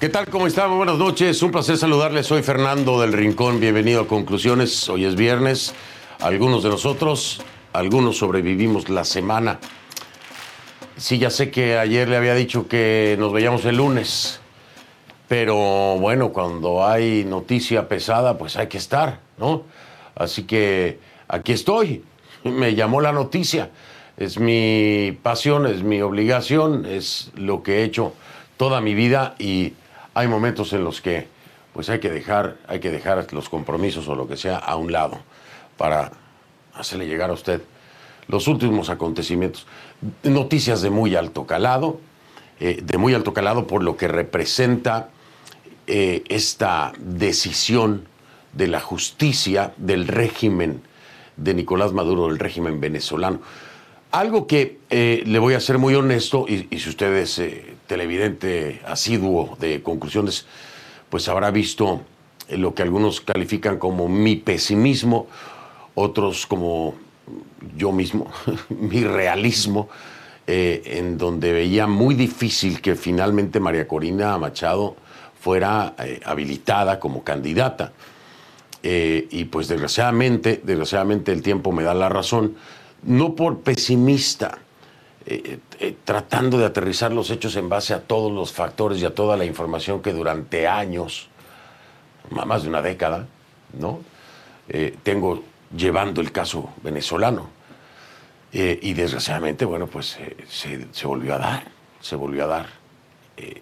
¿Qué tal? ¿Cómo están? Buenas noches. Un placer saludarles. Soy Fernando del Rincón. Bienvenido a Conclusiones. Hoy es viernes. Algunos de nosotros, algunos sobrevivimos la semana. Sí, ya sé que ayer le había dicho que nos veíamos el lunes. Pero bueno, cuando hay noticia pesada, pues hay que estar, ¿no? Así que aquí estoy. Me llamó la noticia. Es mi pasión, es mi obligación, es lo que he hecho toda mi vida y hay momentos en los que pues hay que dejar, hay que dejar los compromisos o lo que sea a un lado para hacerle llegar a usted los últimos acontecimientos. Noticias de muy alto calado, eh, de muy alto calado por lo que representa eh, esta decisión de la justicia del régimen de Nicolás Maduro, del régimen venezolano. Algo que eh, le voy a ser muy honesto, y, si usted es eh, televidente asiduo de conclusiones, pues habrá visto lo que algunos califican como mi pesimismo, otros como yo mismo, mi realismo, eh, en donde veía muy difícil que finalmente María Corina Machado fuera eh, habilitada como candidata. Eh, y pues desgraciadamente, desgraciadamente el tiempo me da la razón no por pesimista, eh, eh, tratando de aterrizar los hechos en base a todos los factores y a toda la información que durante años, más de una década, ¿no? Eh, tengo llevando el caso venezolano. Y desgraciadamente, bueno, pues se, volvió a dar, se volvió a dar.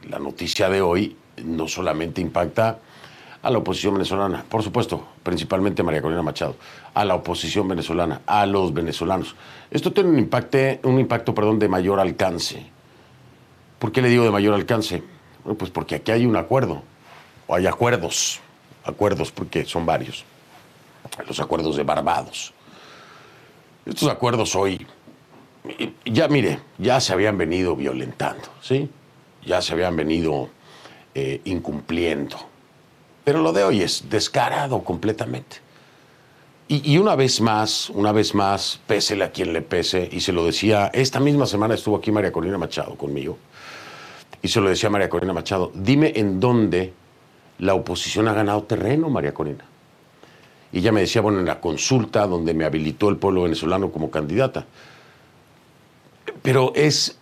La noticia de hoy no solamente impacta a la oposición venezolana, por supuesto, principalmente María Corina Machado, a la oposición venezolana, a los venezolanos. Esto tiene un, impacte, un impacto perdón, de mayor alcance. ¿Por qué le digo de mayor alcance? Bueno, pues porque aquí hay un acuerdo, o hay acuerdos, acuerdos porque son varios, los acuerdos de Barbados. Estos acuerdos hoy, ya mire, ya se habían venido violentando, ¿sí? Ya se habían venido eh, incumpliendo. Pero lo de hoy es descarado completamente. Y, y, una vez más, una vez más, pésele a quien le pese, y se lo decía, esta misma semana estuvo aquí María Corina Machado conmigo, y se lo decía María Corina Machado, dime en dónde la oposición ha ganado terreno, María Corina. Y ella me decía, bueno, en la consulta donde me habilitó el pueblo venezolano como candidata. Pero es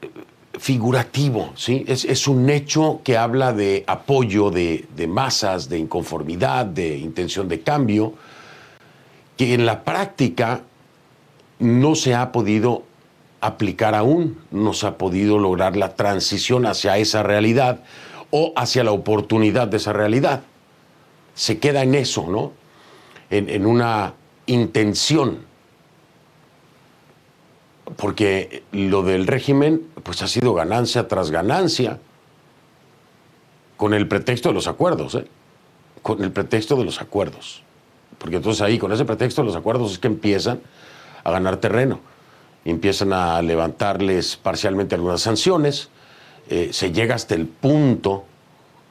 figurativo, ¿sí? Es, un hecho que habla de apoyo de, masas, de inconformidad, de intención de cambio, que en la práctica no se ha podido aplicar aún, no se ha podido lograr la transición hacia esa realidad o hacia la oportunidad de esa realidad. Se queda en eso, ¿no? En una intención porque lo del régimen pues ha sido ganancia tras ganancia con el pretexto de los acuerdos, ¿eh? con el pretexto de los acuerdos. Porque entonces ahí, con ese pretexto de los acuerdos, es que empiezan a ganar terreno, empiezan a levantarles parcialmente algunas sanciones, eh, se llega hasta el punto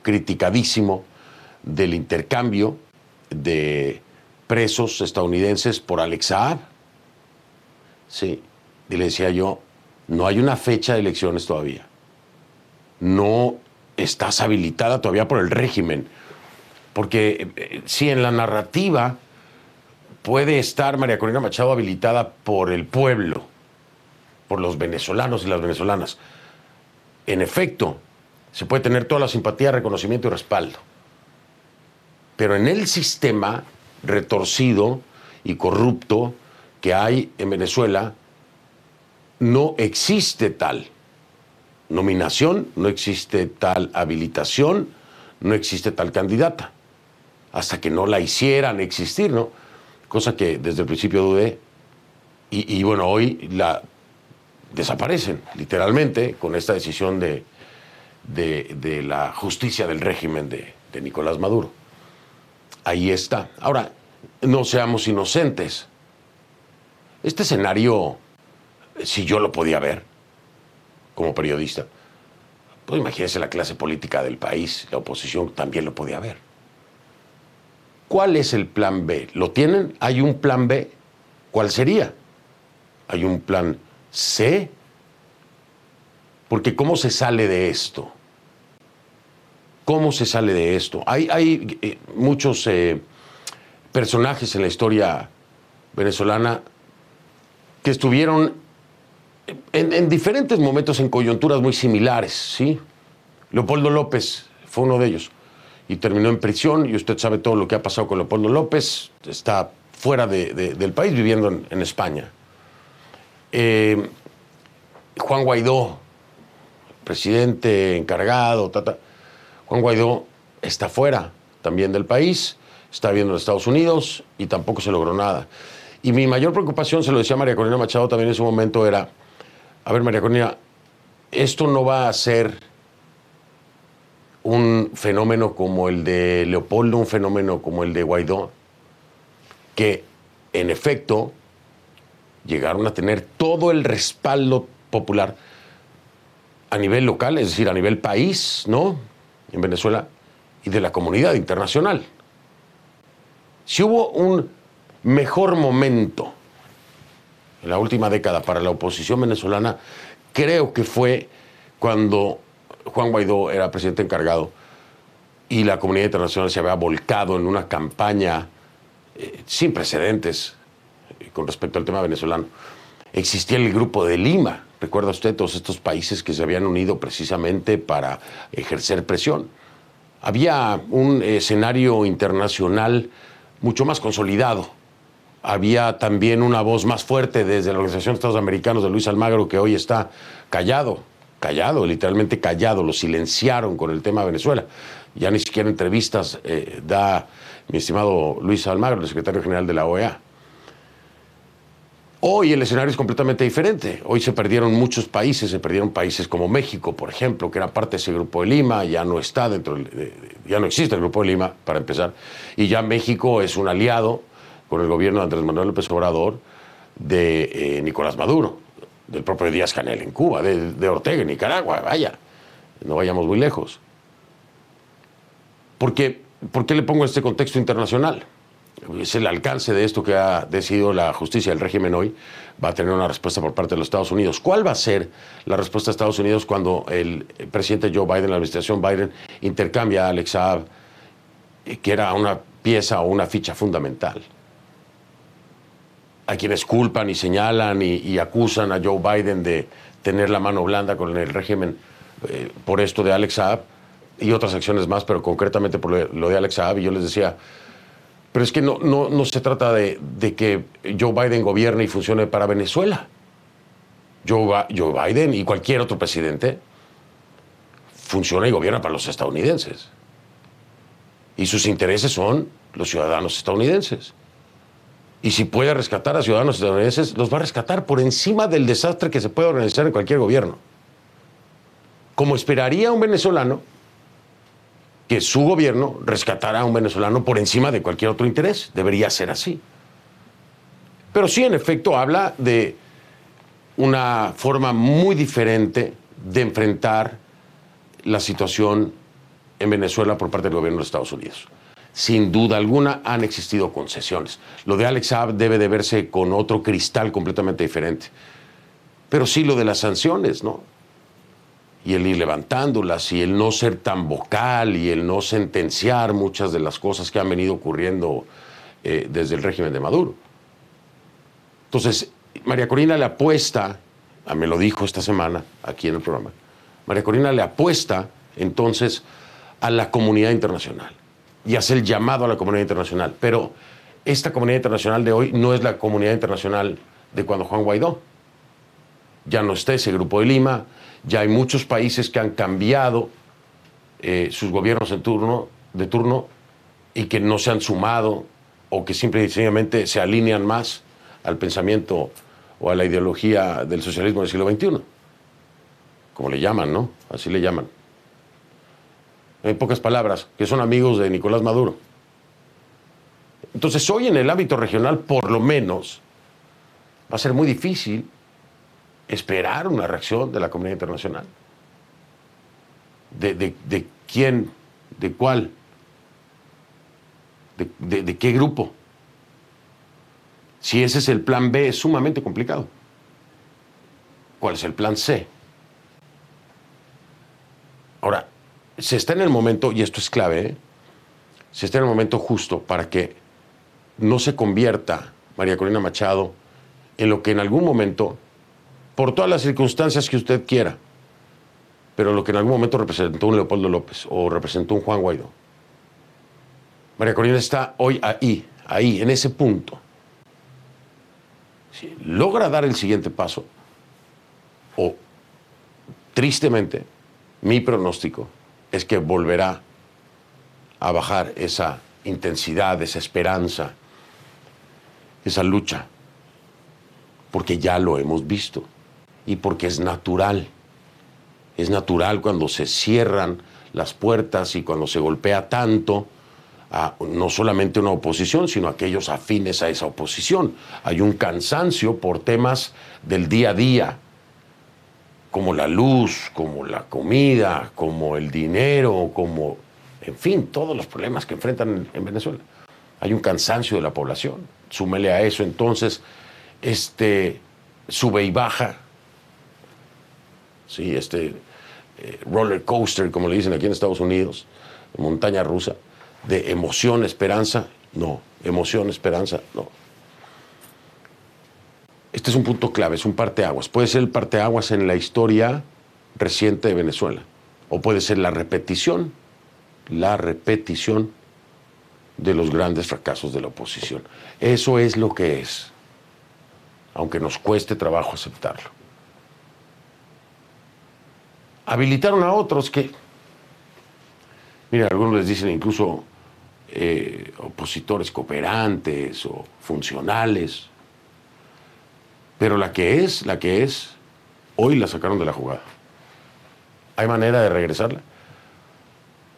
criticadísimo del intercambio de presos estadounidenses por Alex Saab. Sí, y le decía yo, no hay una fecha de elecciones todavía. No estás habilitada todavía por el régimen. Porque eh, si en la narrativa puede estar María Corina Machado habilitada por el pueblo, por los venezolanos y las venezolanas, en efecto, se puede tener toda la simpatía, reconocimiento y respaldo. Pero en el sistema retorcido y corrupto que hay en Venezuela, no existe tal nominación, no existe tal habilitación, no existe tal candidata, hasta que no la hicieran existir, ¿no? Cosa que desde el principio dudé. Y, bueno, hoy la desaparecen, literalmente, con esta decisión de, de, la justicia del régimen de Nicolás Maduro. Ahí está. Ahora, no seamos inocentes. Este escenario, si yo lo podía ver como periodista, pues imagínense la clase política del país, la oposición también lo podía ver. ¿Cuál es el plan B? ¿Lo tienen? ¿Hay un plan B? ¿Cuál sería? ¿Hay un plan C? Porque ¿cómo se sale de esto? ¿Cómo se sale de esto? Hay, hay eh, muchos eh, personajes en la historia venezolana que estuvieron en, en, diferentes momentos en coyunturas muy similares, ¿sí? Leopoldo López fue uno de ellos y terminó en prisión y usted sabe todo lo que ha pasado con Leopoldo López, está fuera de, de, del país viviendo en, España. Eh, Juan Guaidó, presidente encargado, Juan Guaidó está fuera también del país, está viviendo en Estados Unidos y tampoco se logró nada. Y mi mayor preocupación, se lo decía María Corina Machado también en ese momento, era, a ver María Corina, esto no va a ser un fenómeno como el de Leopoldo, un fenómeno como el de Guaidó, que en efecto llegaron a tener todo el respaldo popular a nivel local, es decir, a nivel país, ¿no? En Venezuela y de la comunidad internacional. Si hubo un mejor momento en la última década para la oposición venezolana, creo que fue cuando Juan Guaidó era presidente encargado y la comunidad internacional se había volcado en una campaña eh, sin precedentes eh, con respecto al tema venezolano. Existía el grupo de Lima, recuerda usted todos estos países que se habían unido precisamente para ejercer presión. Había un escenario internacional mucho más consolidado. Había también una voz más fuerte desde la Organización de Estados Americanos de Luis Almagro, que hoy está callado, callado, literalmente callado, lo silenciaron con el tema de Venezuela. Ya ni siquiera entrevistas eh, da mi estimado Luis Almagro, el secretario general de la OEA. Hoy el escenario es completamente diferente. Hoy se perdieron muchos países, se perdieron países como México, por ejemplo, que era parte de ese grupo de Lima, ya no está dentro, de, ya no existe el grupo de Lima, para empezar, y ya México es un aliado con el gobierno de Andrés Manuel López Obrador de eh, Nicolás Maduro, del propio Díaz Canel en Cuba, de, Ortega en Nicaragua, vaya, no vayamos muy lejos. Porque, ¿Por qué le pongo este contexto internacional? es el alcance de esto que ha decidido la justicia del régimen hoy, va a tener una respuesta por parte de los Estados Unidos. ¿Cuál va a ser la respuesta de Estados Unidos cuando el presidente Joe Biden, la administración Biden, intercambia a Alex Saab, que era una pieza o una ficha fundamental? Hay quienes culpan y señalan y, y acusan a Joe Biden de tener la mano blanda con el régimen eh, por esto de Alex Saab y otras acciones más, pero concretamente por lo de Alex Saab. Y yo les decía, pero es que no, no, no se trata de, de, que Joe Biden gobierne y funcione para Venezuela. Joe, Joe Biden y cualquier otro presidente funciona y gobierna para los estadounidenses. Y sus intereses son los ciudadanos estadounidenses. Y si puede rescatar a ciudadanos estadounidenses, los va a rescatar por encima del desastre que se puede organizar en cualquier gobierno. Como esperaría un venezolano que su gobierno rescatara a un venezolano por encima de cualquier otro interés. Debería ser así. Pero sí, en efecto, habla de una forma muy diferente de enfrentar la situación en Venezuela por parte del gobierno de Estados Unidos. Sin duda alguna han existido concesiones. Lo de Alex Saab debe de verse con otro cristal completamente diferente. Pero sí lo de las sanciones, ¿no? y el ir levantándolas y el no ser tan vocal y el no sentenciar muchas de las cosas que han venido ocurriendo eh, desde el régimen de Maduro. Entonces, María Corina le apuesta, ah, me lo dijo esta semana aquí en el programa, María Corina le apuesta entonces a la comunidad internacional y hace el llamado a la comunidad internacional. Pero esta comunidad internacional de hoy no es la comunidad internacional de cuando Juan Guaidó. Ya no está ese grupo de Lima, ya hay muchos países que han cambiado eh, sus gobiernos turno, de turno y que no se han sumado o que simple y sencillamente se alinean más al pensamiento o a la ideología del socialismo del siglo XXI. Como le llaman, ¿no? Así le llaman. En pocas palabras, que son amigos de Nicolás Maduro. Entonces hoy en el ámbito regional, por lo menos, va a ser muy difícil esperar una reacción de la comunidad internacional. ¿De, de, quién? ¿De cuál? ¿De, de qué grupo? Si ese es el plan B, es sumamente complicado. ¿Cuál es el plan C? Ahora, se está en el momento, y esto es clave, ¿eh? se está en el momento justo para que no se convierta María Corina Machado en lo que en algún momento, por todas las circunstancias que usted quiera, pero lo que en algún momento representó un Leopoldo López o representó un Juan Guaidó. María Corina está hoy ahí, ahí, en ese punto. Si logra dar el siguiente paso, o tristemente, mi pronóstico es que volverá a bajar esa intensidad, esa esperanza, esa lucha, porque ya lo hemos visto y porque es natural. Es natural cuando se cierran las puertas y cuando se golpea tanto a no solamente una oposición, sino a aquellos afines a esa oposición. Hay un cansancio por temas del día a día, como la luz, como la comida, como el dinero, como, en fin, todos los problemas que enfrentan en, Venezuela. Hay un cansancio de la población. Súmele a eso entonces este sube y baja, sí, este eh, roller coaster, como le dicen aquí en Estados Unidos, montaña rusa, de emoción, esperanza, no, emoción, esperanza, no. Este es un punto clave, es un parteaguas. Puede ser el parteaguas en la historia reciente de Venezuela, o puede ser la repetición, la repetición de los grandes fracasos de la oposición. Eso es lo que es, aunque nos cueste trabajo aceptarlo. Habilitaron a otros que, mira, algunos les dicen incluso eh, opositores cooperantes o funcionales, pero la que es, la que es, hoy la sacaron de la jugada. ¿Hay manera de regresarla?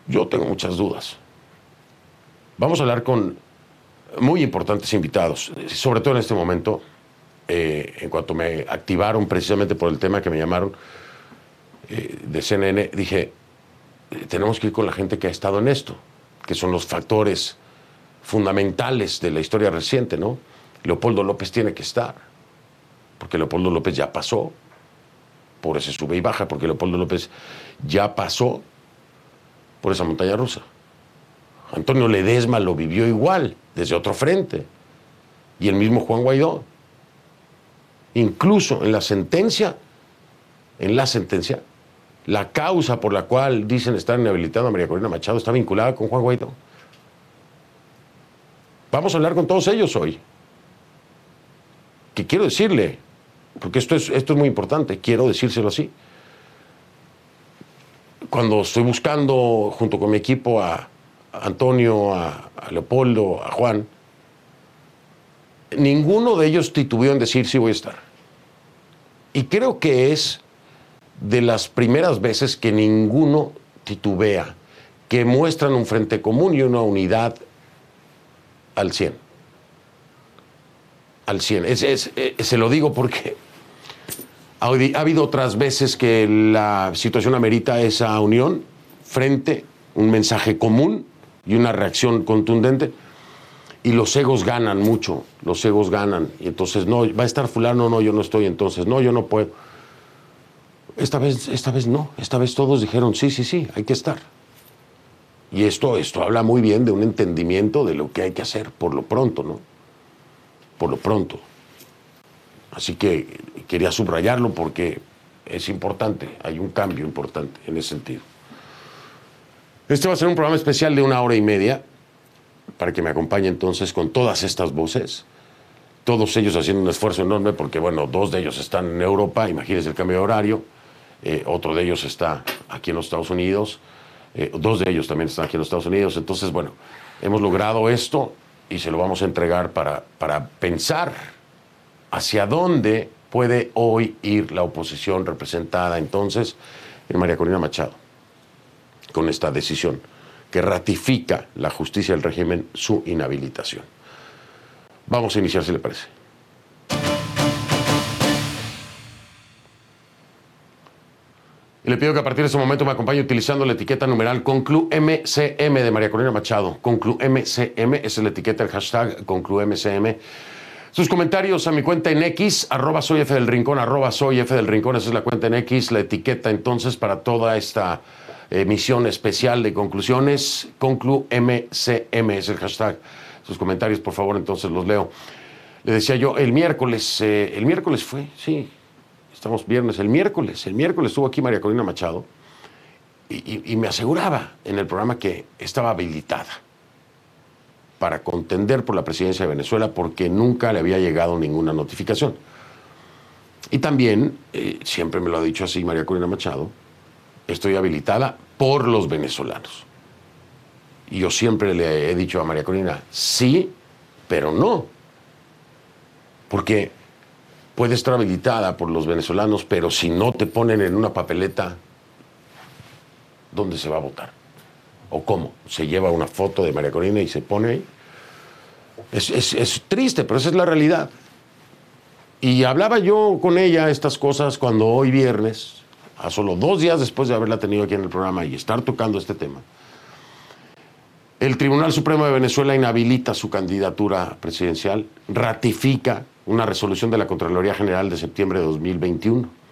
Yo tengo muchas dudas. Vamos a hablar con muy importantes invitados, sobre todo en este momento, eh, en cuanto me activaron precisamente por el tema que me llamaron eh, de CNN, dije, eh, tenemos que ir con la gente que ha estado en esto, que son los factores fundamentales de la historia reciente, ¿no? Leopoldo López tiene que estar porque Leopoldo López ya pasó por ese sube y baja, porque Leopoldo López ya pasó por esa montaña rusa. Antonio Ledesma lo vivió igual, desde otro frente. Y el mismo Juan Guaidó. Incluso en la sentencia, en la sentencia, la causa por la cual dicen estar inhabilitado a María Corina Machado está vinculada con Juan Guaidó. Vamos a hablar con todos ellos hoy. Que quiero decirle, porque esto es, esto es muy importante, quiero decírselo así. Cuando estoy buscando junto con mi equipo a, Antonio, a, Leopoldo, a Juan, ninguno de ellos titubeó en decir sí voy a estar. Y creo que es de las primeras veces que ninguno titubea, que muestran un frente común y una unidad al 100. Al 100. Eh, se lo digo porque ha, habido otras veces que la situación amerita esa unión frente, un mensaje común y una reacción contundente. Y los egos ganan mucho, los egos ganan. Y entonces, no, va a estar fulano, no, yo no estoy, entonces, no, yo no puedo. Esta vez, esta vez no, esta vez todos dijeron, sí, sí, sí, hay que estar. Y esto, esto habla muy bien de un entendimiento de lo que hay que hacer, por lo pronto, ¿no? Por lo pronto. Así que quería subrayarlo porque es importante, hay un cambio importante en ese sentido. Este va a ser un programa especial de una hora y media para que me acompañe entonces con todas estas voces, todos ellos haciendo un esfuerzo enorme porque, bueno, dos de ellos están en Europa, imagínense el cambio de horario, eh, otro de ellos está aquí en los Estados Unidos, Eh, dos de ellos también están aquí en los Estados Unidos. Entonces, bueno, hemos logrado esto y se lo vamos a entregar para, para pensar hacia dónde puede hoy ir la oposición representada entonces en María Corina Machado con esta decisión que ratifica la justicia del régimen su inhabilitación. Vamos a iniciar si le parece. Le pido que a partir de ese momento me acompañe utilizando la etiqueta numeral ConcluMCM de María Corina Machado. ConcluMCM, es la etiqueta, el hashtag ConcluMCM. Sus comentarios a mi cuenta en X, arroba soy F del Rincón, arroba soy F del Rincón, esa es la cuenta en X, la etiqueta entonces para toda esta emisión especial de conclusiones, ConcluMCM es el hashtag. Sus comentarios, por favor, entonces los leo. Le decía yo, el miércoles, eh, el miércoles fue, sí, estamos viernes, el miércoles, el miércoles estuvo aquí María Corina Machado y, me aseguraba en el programa que estaba habilitada para contender por la presidencia de Venezuela porque nunca le había llegado ninguna notificación. Y también, eh, siempre me lo ha dicho así María Corina Machado, estoy habilitada por los venezolanos. Y yo siempre le he dicho a María Corina, sí, pero no. Porque puede estar habilitada por los venezolanos, pero si no te ponen en una papeleta, ¿dónde se va a votar? ¿O cómo? Se lleva una foto de María Corina y se pone ahí. Es, triste, pero esa es la realidad. Y hablaba yo con ella estas cosas cuando hoy viernes, a solo dos días después de haberla tenido aquí en el programa y estar tocando este tema, el Tribunal Supremo de Venezuela inhabilita su candidatura presidencial, ratifica una resolución de la Contraloría General de septiembre de 2021.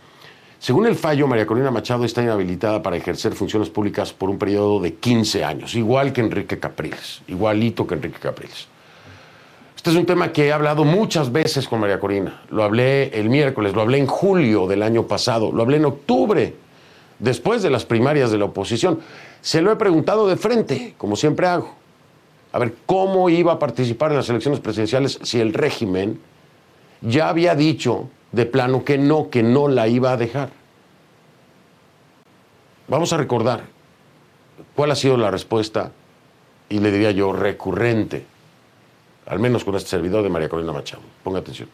Según el fallo, María Corina Machado está inhabilitada para ejercer funciones públicas por un periodo de 15 años, igual que Enrique Capriles, igualito que Enrique Capriles. Este es un tema que he hablado muchas veces con María Corina. Lo hablé el miércoles, lo hablé en julio del año pasado, lo hablé en octubre, después de las primarias de la oposición. Se lo he preguntado de frente, como siempre hago. A ver, ¿cómo iba a participar en las elecciones presidenciales si el régimen ya había dicho de plano que no, que no la iba a dejar. Vamos a recordar cuál ha sido la respuesta, y le diría yo, recurrente, al menos con este servidor de María Corina Machado. Ponga atención.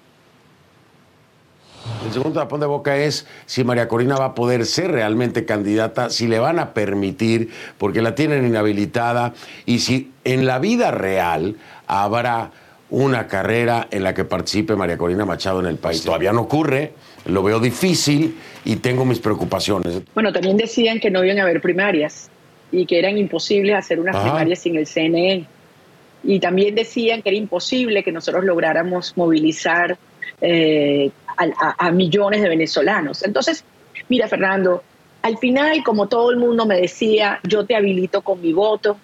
El segundo tapón de boca es si María Corina va a poder ser realmente candidata, si le van a permitir, porque la tienen inhabilitada, y si en la vida real habrá una carrera en la que participe María Corina Machado en el país. Todavía no ocurre, lo veo difícil y tengo mis preocupaciones. Bueno, también decían que no iban a haber primarias y que eran imposibles hacer unas primarias sin el CNE. Y también decían que era imposible que nosotros lográramos movilizar eh, a millones de venezolanos. Entonces, mira, Fernando, al final, como todo el mundo me decía, yo te habilito con mi voto,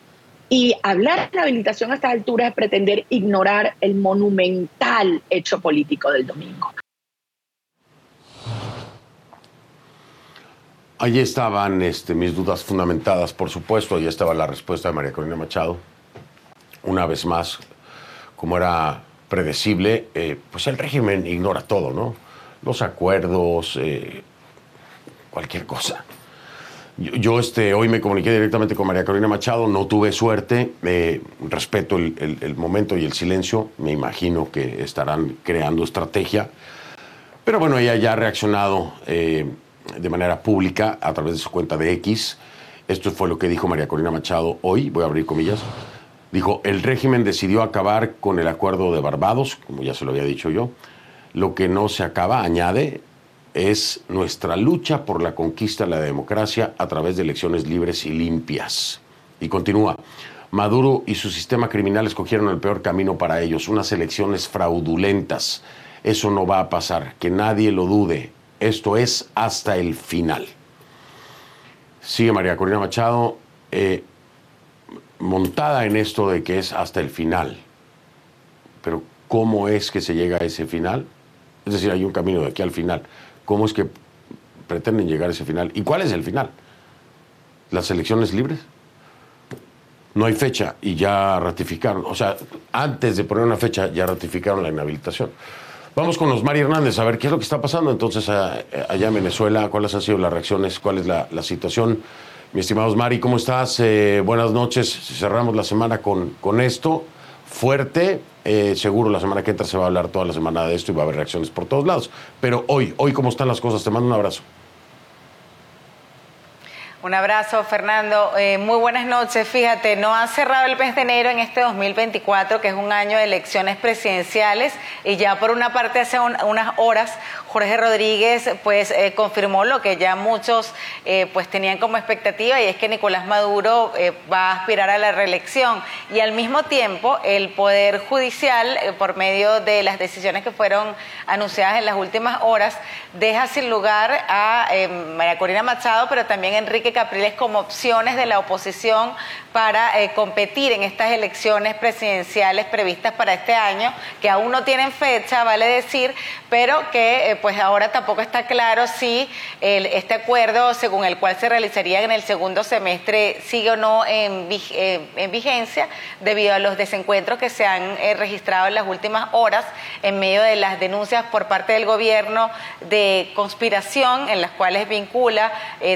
y hablar de habilitación a esta altura es pretender ignorar el monumental hecho político del domingo. Allí estaban este, mis dudas fundamentadas, por supuesto. Allí estaba la respuesta de María Corina Machado. Una vez más, como era predecible, eh, pues el régimen ignora todo, ¿no? Los acuerdos, eh, cualquier cosa. Yo, este, hoy me comuniqué directamente con María Carolina Machado, no tuve suerte, eh, respeto el, momento y el silencio, me imagino que estarán creando estrategia, pero bueno, ella ya ha reaccionado eh, de manera pública a través de su cuenta de X. Esto fue lo que dijo María Corina Machado hoy, voy a abrir comillas. Dijo, el régimen decidió acabar con el acuerdo de Barbados, como ya se lo había dicho yo. Lo que no se acaba, añade, es nuestra lucha por la conquista de la democracia a través de elecciones libres y limpias. Y continúa, Maduro y su sistema criminal escogieron el peor camino para ellos, unas elecciones fraudulentas. Eso no va a pasar, que nadie lo dude. Esto es hasta el final. Sigue María Corina Machado, eh, montada en esto de que es hasta el final. Pero ¿cómo es que se llega a ese final? Es decir, hay un camino de aquí al final. ¿Cómo es que pretenden llegar a ese final? ¿Y cuál es el final? ¿Las elecciones libres? No hay fecha y ya ratificaron. O sea, antes de poner una fecha ya ratificaron la inhabilitación. Vamos con Osmar Hernández a ver qué es lo que está pasando entonces allá en Venezuela, cuáles han sido las reacciones, cuál es la, situación. Mi estimado Mari, ¿cómo estás? Eh, buenas noches. Cerramos la semana con, con esto fuerte. Eh, seguro la semana que entra se va a hablar toda la semana de esto y va a haber reacciones por todos lados. Pero hoy, hoy, ¿cómo están las cosas? Te mando un abrazo. Un abrazo, Fernando. Eh, muy buenas noches. Fíjate, no ha cerrado el mes de enero en este 2024, que es un año de elecciones presidenciales, y ya por una parte hace unas horas Jorge Rodríguez pues eh, confirmó lo que ya muchos eh, pues tenían como expectativa y es que Nicolás Maduro va a aspirar a la reelección y al mismo tiempo el Poder Judicial por medio de las decisiones que fueron anunciadas en las últimas horas deja sin lugar a María Corina Machado pero también Enrique Capriles como opciones de la oposición para eh, competir en estas elecciones presidenciales previstas para este año, que aún no tienen fecha, vale decir, pero que eh, pues ahora tampoco está claro si este acuerdo según el cual se realizaría en el segundo semestre sigue o no en, eh, en vigencia debido a los desencuentros que se han registrado en las últimas horas en medio de las denuncias por parte del gobierno de conspiración en las cuales vincula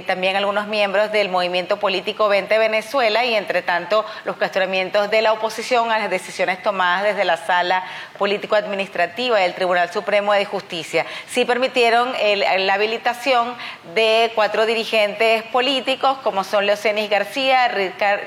también algunos miembros del movimiento político 20 Venezuela y entre tanto los cuestionamientos de la oposición a las decisiones tomadas desde la sala político-administrativa del Tribunal Supremo de Justicia. Sí permitieron la habilitación de cuatro dirigentes políticos como son Leocenis García,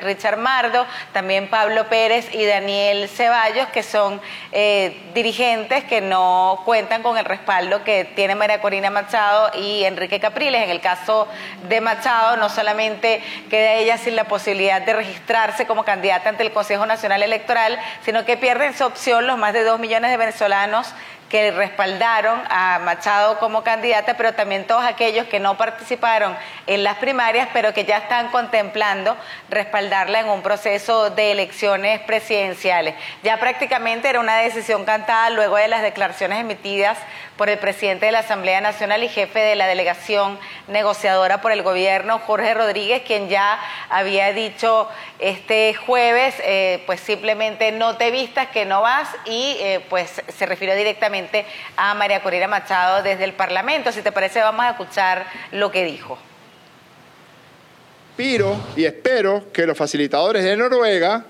Richard Mardo, también Pablo Pérez y Daniel Ceballos, que son eh, dirigentes que no cuentan con el respaldo que tiene María Corina Machado y Enrique Capriles. En el caso de Machado, no solamente queda ella sin la posibilidad de registrarse como candidata ante el Consejo Nacional Electoral, sino que pierden su opción los más de dos millones de venezolanos que respaldaron a Machado como candidata, pero también todos aquellos que no participaron en las primarias, pero que ya están contemplando respaldarla en un proceso de elecciones presidenciales. Ya prácticamente era una decisión cantada luego de las declaraciones emitidas por el presidente de la Asamblea Nacional y jefe de la delegación negociadora por el gobierno, Jorge Rodríguez, quien ya había dicho este jueves, eh, pues simplemente no te vistas, que no vas, y eh, pues se refirió directamente a María Corina Machado desde el Parlamento. Si te parece, vamos a escuchar lo que dijo. Piro y espero que los facilitadores de Noruega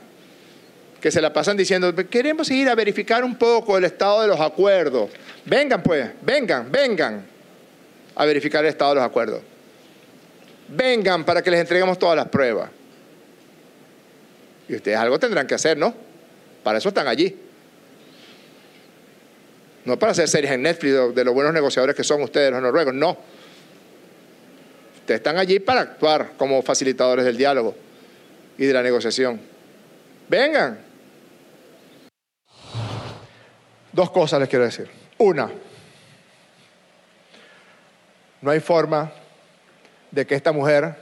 que se la pasan diciendo, queremos ir a verificar un poco el estado de los acuerdos. Vengan pues, vengan, vengan a verificar el estado de los acuerdos. Vengan para que les entreguemos todas las pruebas. Y ustedes algo tendrán que hacer, ¿no? Para eso están allí. No para hacer series en Netflix de los buenos negociadores que son ustedes, los noruegos, no. Ustedes están allí para actuar como facilitadores del diálogo y de la negociación. Vengan. Dos cosas les quiero decir. Una, no hay forma de que esta mujer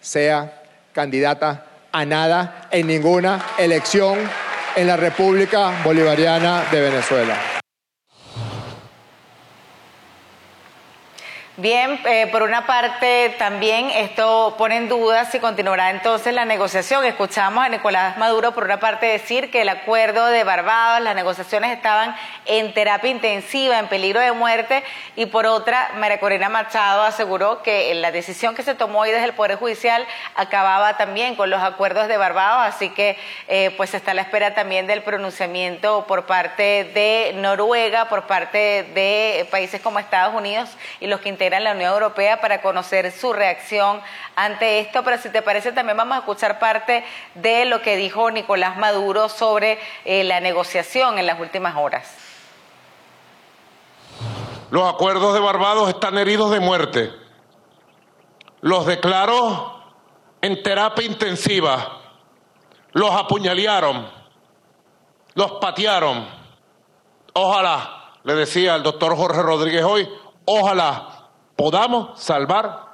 sea candidata a nada en ninguna elección en la República Bolivariana de Venezuela. Bien, eh, por una parte también esto pone en duda si continuará entonces la negociación. Escuchamos a Nicolás Maduro por una parte decir que el acuerdo de Barbados, las negociaciones estaban en terapia intensiva, en peligro de muerte, y por otra, María Corina Machado aseguró que la decisión que se tomó hoy desde el Poder Judicial acababa también con los acuerdos de Barbados, así que eh, pues está a la espera también del pronunciamiento por parte de Noruega, por parte de países como Estados Unidos y los que en la Unión Europea para conocer su reacción ante esto. Pero si te parece, también vamos a escuchar parte de lo que dijo Nicolás Maduro sobre eh, la negociación en las últimas horas. Los acuerdos de Barbados están heridos de muerte. Los declaró en terapia intensiva. Los apuñalearon. Los patearon. Ojalá, le decía el doctor Jorge Rodríguez hoy, ojalá podamos salvar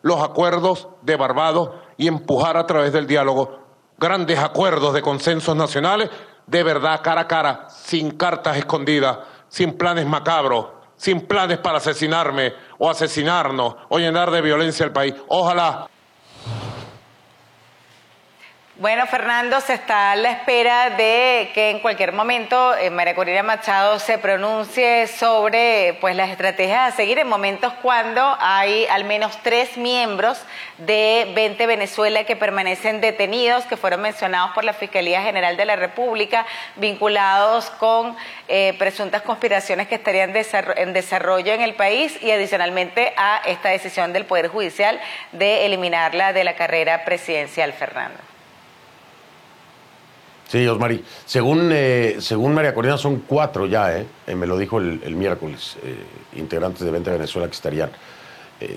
los acuerdos de Barbados y empujar a través del diálogo grandes acuerdos de consensos nacionales de verdad cara a cara, sin cartas escondidas, sin planes macabros, sin planes para asesinarme o asesinarnos o llenar de violencia el país. Ojalá Bueno, Fernando, se está a la espera de que en cualquier momento eh, María Corina Machado se pronuncie sobre pues, las estrategias a seguir en momentos cuando hay al menos tres miembros de 20 Venezuela que permanecen detenidos, que fueron mencionados por la Fiscalía General de la República, vinculados con eh, presuntas conspiraciones que estarían en desarrollo en el país y adicionalmente a esta decisión del Poder Judicial de eliminarla de la carrera presidencial, Fernando. Sí, Osmari. Según, eh, según María Corina, son cuatro ya, ¿eh? eh me lo dijo el, miércoles, integrantes de Venta Venezuela que estarían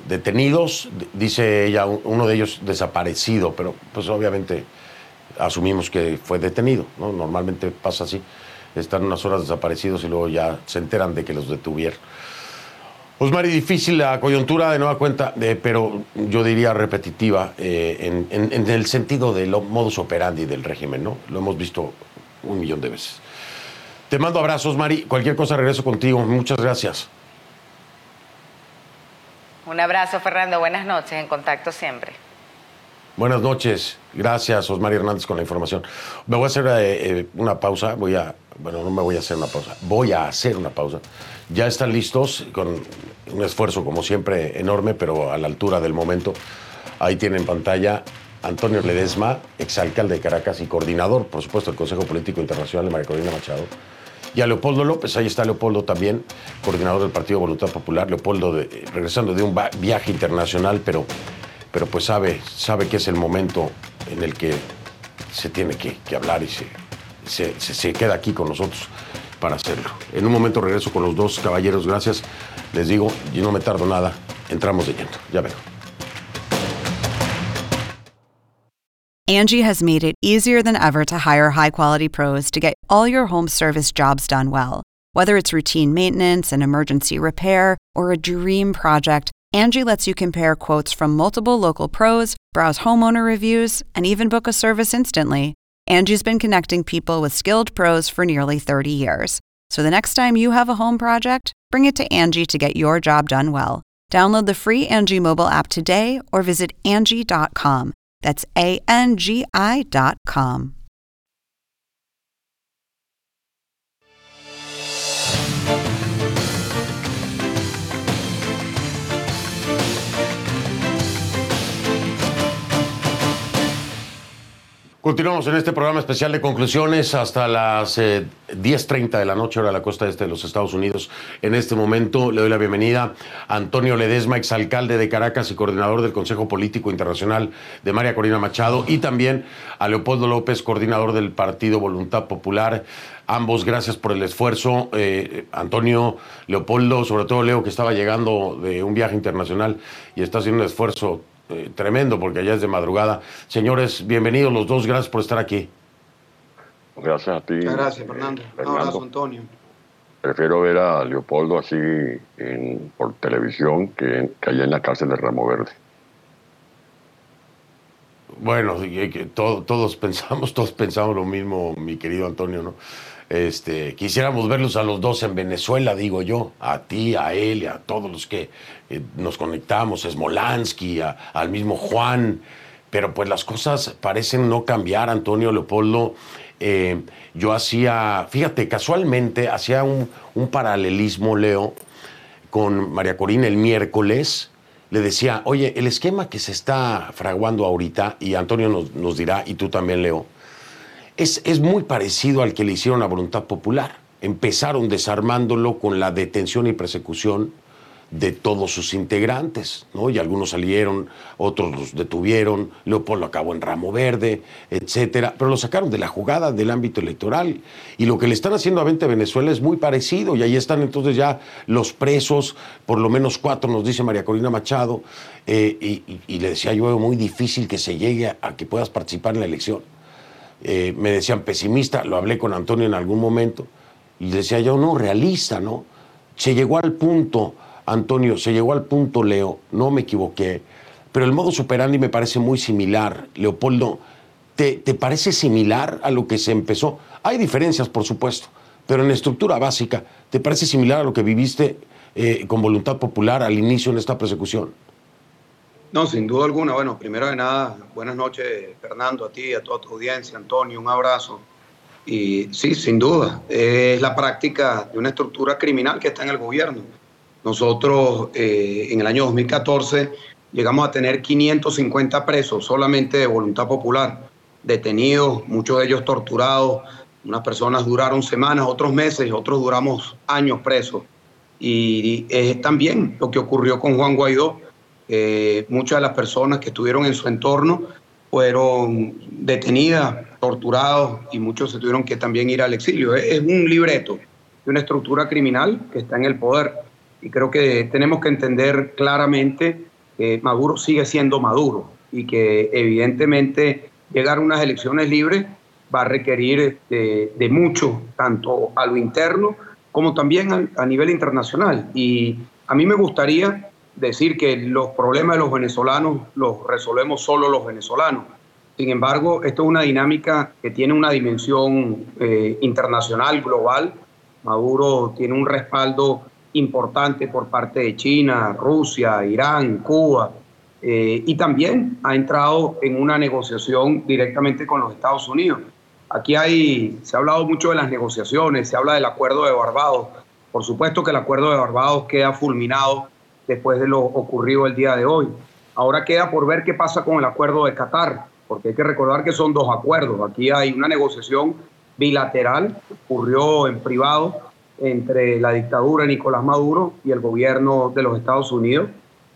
detenidos. Dice ella, uno de ellos desaparecido, pero pues obviamente asumimos que fue detenido, ¿no? Normalmente pasa así. Están unas horas desaparecidos y luego ya se enteran de que los detuvieron. Osmari, difícil la coyuntura de nueva cuenta, pero yo diría repetitiva eh, en, el sentido de los modus operandi del régimen, ¿no? Lo hemos visto un millón de veces. Te mando abrazos, Mari. Cualquier cosa regreso contigo. Muchas gracias. Un abrazo, Fernando. Buenas noches. En contacto siempre. Buenas noches. Gracias, Osmari Hernández, con la información. Me voy a hacer eh, eh, una pausa. Voy a. Bueno, no me voy a hacer una pausa. Voy a hacer una pausa. Ya están listos con un esfuerzo, como siempre, enorme, pero a la altura del momento. Ahí tienen en pantalla Antonio Ledesma, exalcalde de Caracas y coordinador, por supuesto, del Consejo Político Internacional de María Corina Machado. Y a Leopoldo López, ahí está Leopoldo también, coordinador del Partido Voluntad Popular. Leopoldo regresando de un viaje internacional, pero, pero pues sabe, sabe que es el momento en el que se tiene que, hablar y se, se queda aquí con nosotros para hacerlo. En un momento regreso con los dos caballeros, gracias. Les digo, y no me tardo nada, entramos de lleno. Ya veo. Angie has made it easier than ever to hire high quality pros to get all your home service jobs done well. Whether it's routine maintenance, an emergency repair, or a dream project, Angie lets you compare quotes from multiple local pros, browse homeowner reviews, and even book a service instantly. Angie's been connecting people with skilled pros for nearly 30 years. So the next time you have a home project, bring it to Angie to get your job done well. Download the free Angie mobile app today or visit Angie.com. That's A N G I.com. Continuamos en este programa especial de conclusiones hasta las 10.30 eh, de la noche, hora de la costa este de los Estados Unidos. En este momento le doy la bienvenida a Antonio Ledesma, exalcalde de Caracas y coordinador del Consejo Político Internacional de María Corina Machado, y también a Leopoldo López, coordinador del Partido Voluntad Popular. Ambos, gracias por el esfuerzo. Eh, Antonio, Leopoldo, sobre todo Leo, que estaba llegando de un viaje internacional y está haciendo un esfuerzo eh, tremendo porque allá es de madrugada. Señores, bienvenidos los dos, gracias por estar aquí. Gracias a ti. gracias, Fernando. Un abrazo, Antonio. Prefiero ver a Leopoldo así en, por televisión que, que allá en la cárcel de Ramo Verde. Bueno, que todos pensamos, todos pensamos lo mismo, mi querido Antonio, ¿no? Este, quisiéramos verlos a los dos en Venezuela, digo yo, a ti, a él, a todos los que eh, nos conectamos, a Smolansky, al mismo Juan, pero pues las cosas parecen no cambiar, Antonio Leopoldo. Eh, yo hacía, fíjate, casualmente hacía un, paralelismo, Leo, con María Corina el miércoles. Le decía, oye, el esquema que se está fraguando ahorita, y Antonio nos dirá, y tú también, Leo, es, muy parecido al que le hicieron a Voluntad Popular. Empezaron desarmándolo con la detención y persecución de todos sus integrantes, ¿no? Y algunos salieron, otros los detuvieron, Leopoldo acabó en ramo verde, etcétera, pero lo sacaron de la jugada del ámbito electoral. Y lo que le están haciendo a 20 Venezuela es muy parecido, y ahí están entonces ya los presos, por lo menos cuatro, nos dice María Corina Machado, eh, y, y, le decía yo, veo muy difícil que se llegue a que puedas participar en la elección. Eh, me decían pesimista, lo hablé con Antonio en algún momento, y decía yo, no, realista, ¿no? Se llegó al punto, Antonio, se llegó al punto, Leo, no me equivoqué, pero el modo superandi me parece muy similar. Leopoldo, ¿te, ¿te, parece similar a lo que se empezó? Hay diferencias, por supuesto, pero en estructura básica, ¿te parece similar a lo que viviste eh, con voluntad popular al inicio en esta persecución? No, sin duda alguna. Bueno, primero de nada, buenas noches, Fernando, a ti, a toda tu audiencia, Antonio, un abrazo. Y sí, sin duda, es la práctica de una estructura criminal que está en el gobierno. Nosotros eh, en el año 2014 llegamos a tener 550 presos solamente de voluntad popular, detenidos, muchos de ellos torturados. Unas personas duraron semanas, otros meses, otros duramos años presos. Y es también lo que ocurrió con Juan Guaidó. Muchas de las personas que estuvieron en su entorno fueron detenidas, torturados y muchos se tuvieron que también ir al exilio. Es un libreto de una estructura criminal que está en el poder. Y creo que tenemos que entender claramente que Maduro sigue siendo Maduro y que evidentemente llegar a unas elecciones libres va a requerir de, mucho, tanto a lo interno como también a, nivel internacional. Y a mí me gustaría decir que los problemas de los venezolanos los resolvemos solo los venezolanos. Sin embargo, esto es una dinámica que tiene una dimensión eh, internacional, global. Maduro tiene un respaldo importante por parte de China, Rusia, Irán, Cuba, eh, y también ha entrado en una negociación directamente con los Estados Unidos. Aquí hay, se ha hablado mucho de las negociaciones, se habla del acuerdo de Barbados. Por supuesto que el acuerdo de Barbados queda fulminado después de lo ocurrido el día de hoy. Ahora queda por ver qué pasa con el acuerdo de Qatar, porque hay que recordar que son dos acuerdos. Aquí hay una negociación bilateral, ocurrió en privado, entre la dictadura de Nicolás Maduro y el gobierno de los Estados Unidos,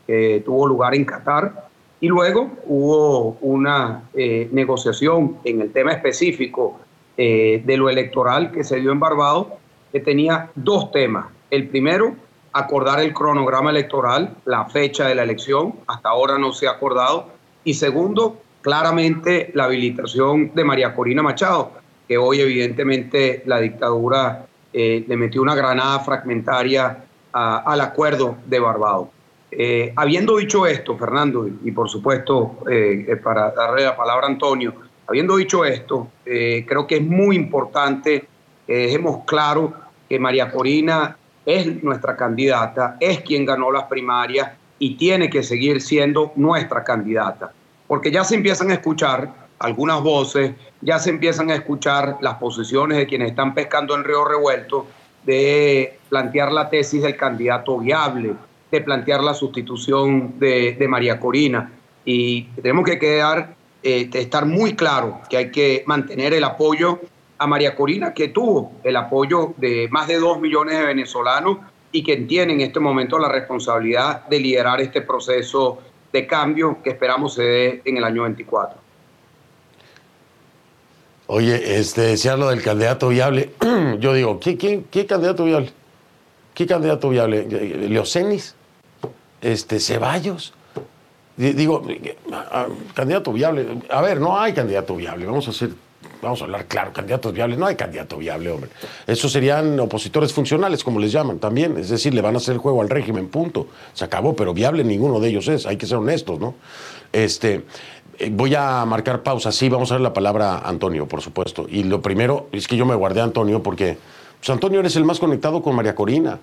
que tuvo lugar en Qatar. Y luego hubo una eh, negociación en el tema específico eh, de lo electoral que se dio en Barbados, que tenía dos temas. El primero, acordar el cronograma electoral, la fecha de la elección, hasta ahora no se ha acordado. Y segundo, claramente la habilitación de María Corina Machado, que hoy evidentemente la dictadura eh, le metió una granada fragmentaria al acuerdo de Barbados. Eh, habiendo dicho esto, Fernando, y por supuesto eh, para darle la palabra a Antonio, habiendo dicho esto, creo que es muy importante que dejemos claro que María Corina es nuestra candidata, es quien ganó las primarias y tiene que seguir siendo nuestra candidata. Porque ya se empiezan a escuchar algunas voces, ya se empiezan a escuchar las posiciones de quienes están pescando en Río Revuelto de plantear la tesis del candidato viable, de plantear la sustitución de, María Corina. Y tenemos que quedar, eh, estar muy claro que hay que mantener el apoyo a María Corina, que tuvo el apoyo de más de dos millones de venezolanos y que tiene en este momento la responsabilidad de liderar este proceso de cambio que esperamos se dé en el año 24. Oye, este, decía lo del candidato viable. Yo digo, ¿qué, qué, candidato viable? ¿Qué candidato viable? ¿Leocenis? Este, ¿Ceballos? Digo, candidato viable. A ver, no hay candidato viable. Vamos a hacer, vamos a hablar claro, candidatos viables. No hay candidato viable, hombre. Esos serían opositores funcionales, como les llaman también. Es decir, le van a hacer el juego al régimen, punto. Se acabó, pero viable ninguno de ellos es. Hay que ser honestos, ¿no? Este, eh, voy a marcar pausa, sí, vamos a ver la palabra a Antonio, por supuesto. Y lo primero es que yo me guardé a Antonio porque pues, Antonio eres el más conectado con María Corina.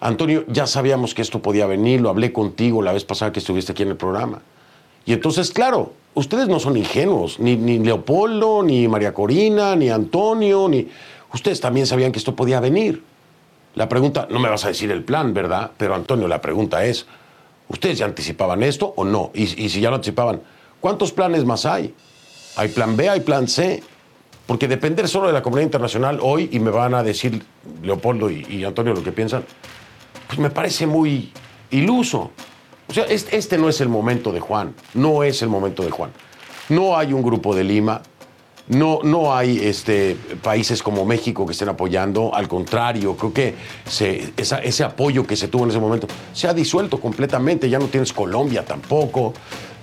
Antonio, ya sabíamos que esto podía venir, lo hablé contigo la vez pasada que estuviste aquí en el programa. Y entonces, claro, ustedes no son ingenuos, ni, ni Leopoldo, ni María Corina, ni Antonio, ni... Ustedes también sabían que esto podía venir. La pregunta, no me vas a decir el plan, ¿verdad? Pero Antonio, la pregunta es, ¿ustedes ya anticipaban esto o no? Y, y si ya lo anticipaban, ¿Cuántos planes más hay? Hay plan B, hay plan C. Porque depender solo de la comunidad internacional hoy, y me van a decir Leopoldo y, Antonio lo que piensan, pues me parece muy iluso. O sea, este, no es el momento de Juan, no es el momento de Juan. No hay un grupo de Lima, no, no hay este, países como México que estén apoyando, al contrario, creo que ese apoyo que se tuvo en ese momento se ha disuelto completamente, ya no tienes Colombia tampoco.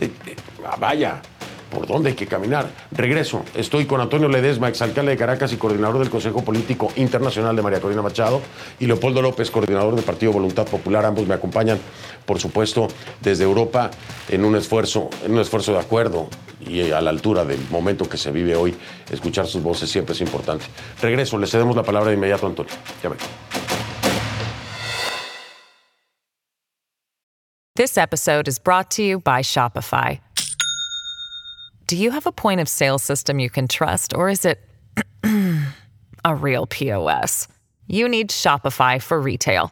Eh, eh, vaya, por dónde hay que caminar. Regreso, estoy con Antonio Ledesma, exalcalde de Caracas y coordinador del Consejo Político Internacional de María Corina Machado, y Leopoldo López, coordinador del Partido Voluntad Popular. Ambos me acompañan, por supuesto, desde Europa en un esfuerzo, en un esfuerzo de acuerdo y a la altura del momento que se vive hoy. Escuchar sus voces siempre es importante. Regreso, le cedemos la palabra de inmediato a Antonio. Ya This episode is brought to you by Shopify. Do you have a point of sale system you can trust, or is it a real POS? You need Shopify for retail.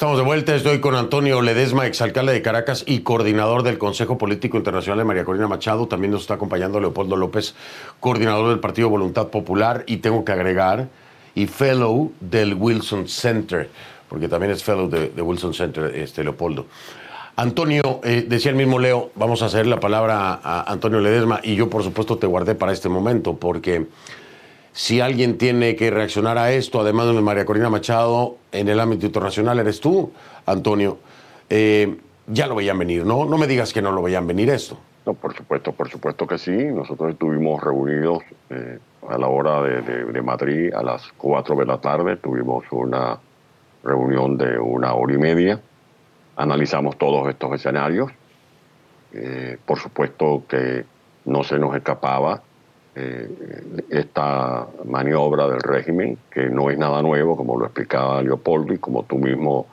Estamos de vuelta, estoy con Antonio Ledesma, exalcalde de Caracas y coordinador del Consejo Político Internacional de María Corina Machado. También nos está acompañando Leopoldo López, coordinador del Partido Voluntad Popular y tengo que agregar, y fellow del Wilson Center, porque también es fellow de, Wilson Center, este Leopoldo. Antonio, eh, decía el mismo Leo, vamos a hacer la palabra a Antonio Ledesma y yo por supuesto te guardé para este momento porque si alguien tiene que reaccionar a esto, además de María Corina Machado, en el ámbito internacional eres tú, Antonio. Eh, ya lo veían venir, ¿no? No me digas que no lo veían venir esto. No, por supuesto, por supuesto que sí. Nosotros estuvimos reunidos eh, a la hora de, Madrid a las 4 de la tarde. Tuvimos una reunión de una hora y media. Analizamos todos estos escenarios. Eh, por supuesto que no se nos escapaba eh, esta maniobra del régimen, que no es nada nuevo, como lo explicaba Leopoldo y como tú mismo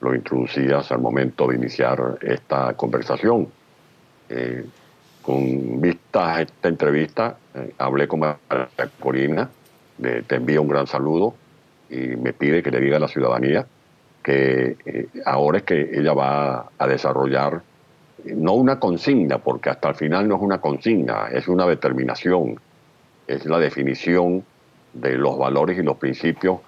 lo introducías al momento de iniciar esta conversación. Eh, con vista a esta entrevista, eh, hablé con María Corina, te envío un gran saludo y me pide que le diga a la ciudadanía que ahora es que ella va a desarrollar no una consigna, porque hasta el final no es una consigna, es una determinación, es la definición de los valores y los principios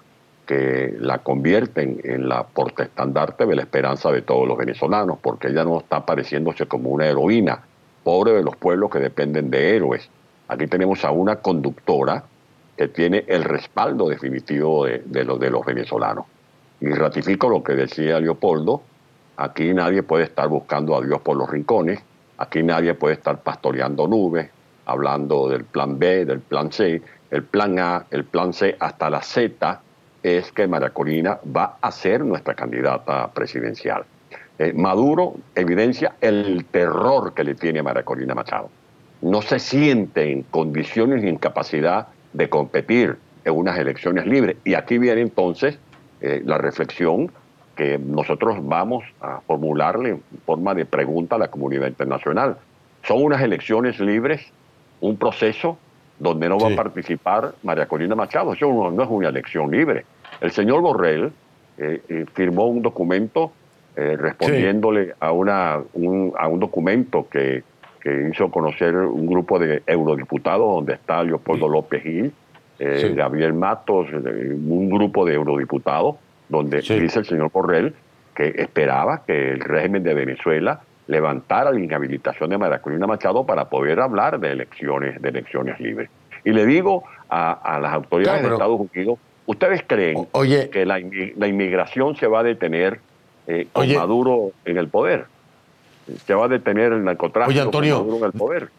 que la convierten en la portaestandarte de la esperanza de todos los venezolanos, porque ella no está pareciéndose como una heroína, pobre de los pueblos que dependen de héroes. Aquí tenemos a una conductora que tiene el respaldo definitivo de, de, de los venezolanos. Y ratifico lo que decía Leopoldo, Aquí nadie puede estar buscando a Dios por los rincones, aquí nadie puede estar pastoreando nubes, hablando del plan B, del plan C, el plan A, el plan C, hasta la Z, es que María Corina va a ser nuestra candidata presidencial. Eh, Maduro evidencia el terror que le tiene a María Corina Machado. No se siente en condiciones ni en capacidad de competir en unas elecciones libres. Y aquí viene entonces eh, la reflexión que nosotros vamos a formularle en forma de pregunta a la comunidad internacional. Son unas elecciones libres, un proceso donde no va a participar María Corina Machado. Eso no, es una elección libre. El señor Borrell eh, eh, firmó un documento eh, respondiéndole a, una, un, a un documento que, que, hizo conocer un grupo de eurodiputados, donde está Leopoldo López Gil, Gabriel Matos, un grupo de eurodiputados, donde dice el señor Borrell que esperaba que el régimen de Venezuela levantara la inhabilitación de María Corina Machado para poder hablar de elecciones, de elecciones libres. Y le digo a, las autoridades de Estados Unidos, ¿ustedes creen que la, inmigración se va a detener eh, con Maduro en el poder? ¿Se va a detener el narcotráfico con Maduro en el poder?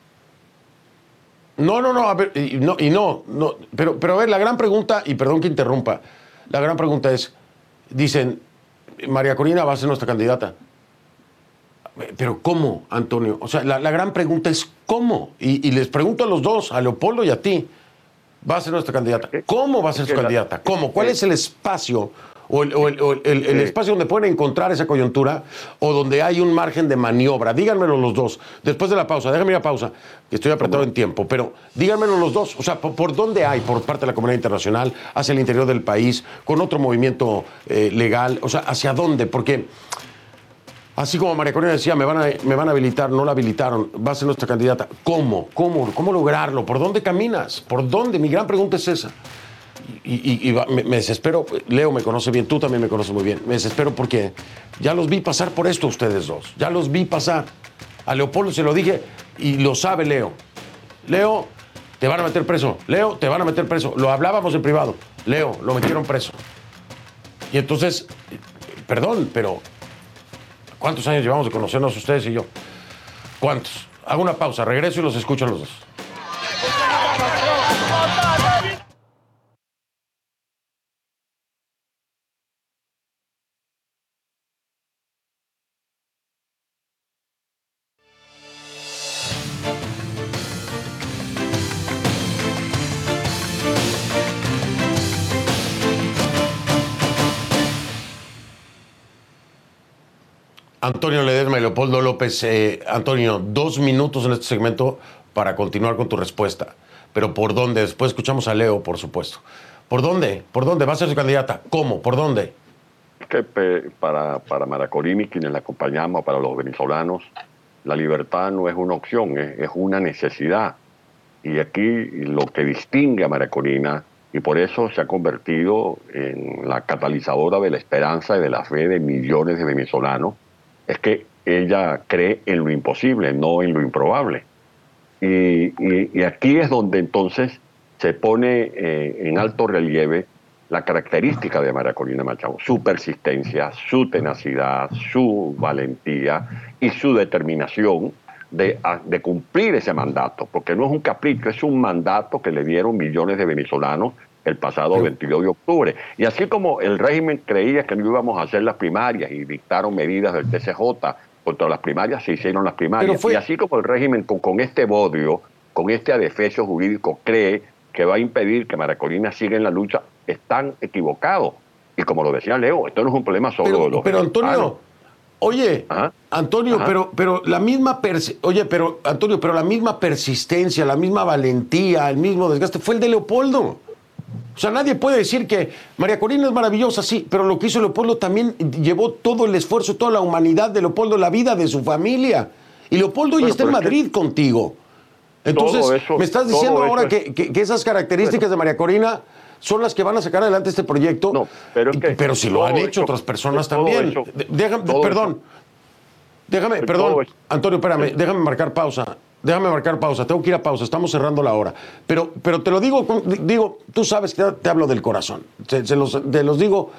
No, no, no, y no, y no, no pero, pero a ver, la gran pregunta, y perdón que interrumpa, la gran pregunta es, dicen, María Corina va a ser nuestra candidata. Pero ¿cómo, Antonio? O sea, la, gran pregunta es ¿cómo? Y, les pregunto a los dos, a Leopoldo y a ti, va a ser nuestra candidata. ¿Cómo va a ser su candidata? ¿Cómo? ¿Cuál es el espacio o el, espacio donde pueden encontrar esa coyuntura o donde hay un margen de maniobra. Díganmelo los dos. Después de la pausa, déjame ir a pausa, que estoy apretado en tiempo, pero díganmelo los dos. O sea, ¿por, dónde hay por parte de la comunidad internacional, hacia el interior del país, con otro movimiento eh, legal? O sea, ¿hacia dónde? Porque... Así como María Corina decía, me van, a, me van a habilitar, no la habilitaron, va a ser nuestra candidata. ¿Cómo? ¿Cómo? ¿Cómo lograrlo? ¿Por dónde caminas? ¿Por dónde? Mi gran pregunta es esa y, me, desespero, Leo me conoce bien, tú también me conoces muy bien, me desespero porque ya los vi pasar por esto ustedes dos, ya los vi pasar. A Leopoldo se lo dije y lo sabe Leo. Leo, te van a meter preso. Leo, te van a meter preso. Lo hablábamos en privado. Leo, lo metieron preso. Y entonces, perdón, pero ¿cuántos años llevamos de conocernos ustedes y yo? ¿Cuántos? Hago una pausa, regreso y los escucho a los dos. Antonio Ledesma y Leopoldo López. Eh, Antonio, dos minutos en este segmento para continuar con tu respuesta. Pero ¿por dónde? Después escuchamos a Leo, por supuesto. ¿Por dónde? ¿Por dónde va a ser su candidata? ¿Cómo? ¿Por dónde? Que para, para Maracorini, quienes la acompañamos, para los venezolanos, la libertad no es una opción, es, una necesidad. Y aquí lo que distingue a Maracorina, y por eso se ha convertido en la catalizadora de la esperanza y de la fe de millones de venezolanos, es que ella cree en lo imposible, no en lo improbable. Y, aquí es donde entonces se pone eh, en alto relieve la característica de María Corina Machado, su persistencia, su tenacidad, su valentía y su determinación de, de, cumplir ese mandato, porque no es un capricho, es un mandato que le dieron millones de venezolanos el pasado 22 de octubre. Y así como el régimen creía que no íbamos a hacer las primarias y dictaron medidas del TCJ contra las primarias, se hicieron las primarias. Y así como el régimen con, este bodio, con este adefesio jurídico, cree que va a impedir que Maracolina siga en la lucha, están equivocados. Y como lo decía Leo, esto no es un problema solo pero, de los Pero Antonio, oye, Antonio, pero pero la misma oye, pero Antonio, pero la misma persistencia, la misma valentía, el mismo desgaste fue el de Leopoldo. O sea, nadie puede decir que María Corina es maravillosa, sí, pero lo que hizo Leopoldo también llevó todo el esfuerzo, toda la humanidad de Leopoldo, la vida de su familia. Y Leopoldo hoy está en Madrid contigo. Entonces, me estás diciendo ahora que, esas características de María Corina son las que van a sacar adelante este proyecto. No, pero, pero si lo han hecho otras personas también. déjame, perdón. Déjame, perdón, Antonio, espérame, déjame marcar pausa. Déjame marcar pausa, tengo que ir a pausa, estamos cerrando la hora. Pero, pero te lo digo, digo, tú sabes que te hablo del corazón. Se, los, te los digo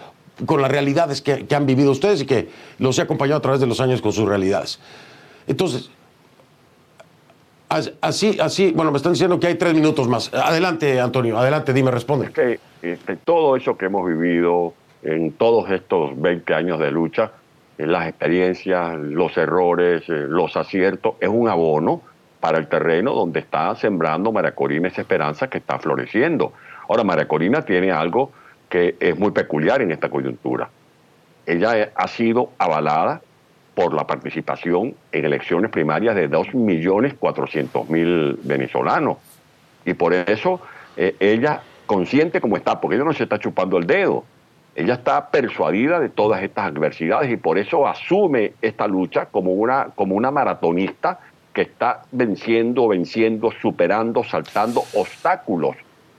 con las realidades que, han vivido ustedes y que los he acompañado a través de los años con sus realidades. Entonces, así, así, bueno, me están diciendo que hay tres minutos más. Adelante, Antonio, adelante, dime, responde. Es que este, todo eso que hemos vivido en todos estos 20 años de lucha, eh, las experiencias, los errores, eh, los aciertos, es un abono para el terreno donde está sembrando María Corina esa esperanza que está floreciendo. Ahora, María Corina tiene algo que es muy peculiar en esta coyuntura. Ella ha sido avalada por la participación en elecciones primarias de 2.400.000 venezolanos. Y por eso eh, ella, consciente como está, porque ella no se está chupando el dedo, ella está persuadida de todas estas adversidades y por eso asume esta lucha como una, como una maratonista que está venciendo, venciendo, superando, saltando obstáculos.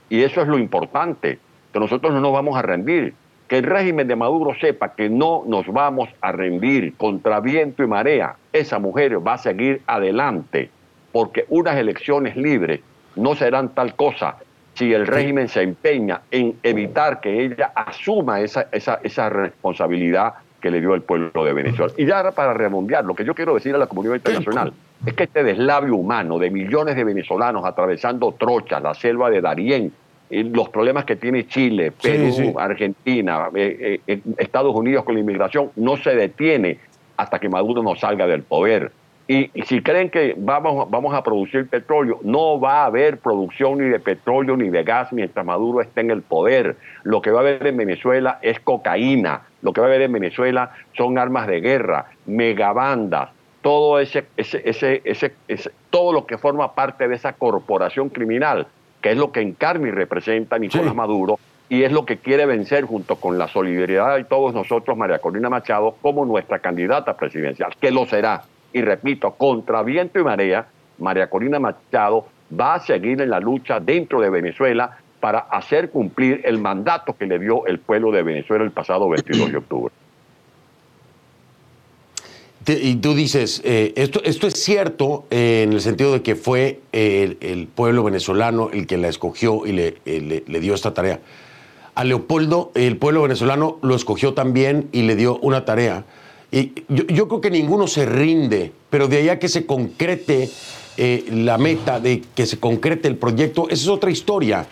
Y eso es lo importante, que nosotros no nos vamos a rendir, que el régimen de Maduro sepa que no nos vamos a rendir contra viento y marea. Esa mujer va a seguir adelante, porque unas elecciones libres no serán tal cosa si el régimen se empeña en evitar que ella asuma esa, esa, esa responsabilidad que le dio el pueblo de Venezuela. Y ya para remundiar, lo que yo quiero decir a la comunidad internacional es que este deslavio humano de millones de venezolanos atravesando trochas, la selva de Darién, los problemas que tiene Chile, Perú, Argentina, eh, eh, Estados Unidos con la inmigración, no se detiene hasta que Maduro no salga del poder. Y, si creen que vamos, vamos a producir petróleo, no va a haber producción ni de petróleo ni de gas mientras Maduro esté en el poder. Lo que va a haber en Venezuela es cocaína, lo que va a haber en Venezuela son armas de guerra, megabandas, todo ese, ese, ese, ese, todo lo que forma parte de esa corporación criminal, que es lo que encarna y representa Nicolás Maduro, y es lo que quiere vencer junto con la solidaridad de todos nosotros, María Corina Machado, como nuestra candidata presidencial, que lo será. Y repito, contra viento y marea, María Corina Machado va a seguir en la lucha dentro de Venezuela para hacer cumplir el mandato que le dio el pueblo de Venezuela el pasado 22 de octubre y tú dices, eh, esto, esto es cierto eh, en el sentido de que fue el, pueblo venezolano el que la escogió y le, dio esta tarea. a Leopoldo, el pueblo venezolano lo escogió también y le dio una tarea. Y yo, creo que ninguno se rinde, pero de allá que se concrete eh, la meta, de que se concrete el proyecto, esa es otra historia.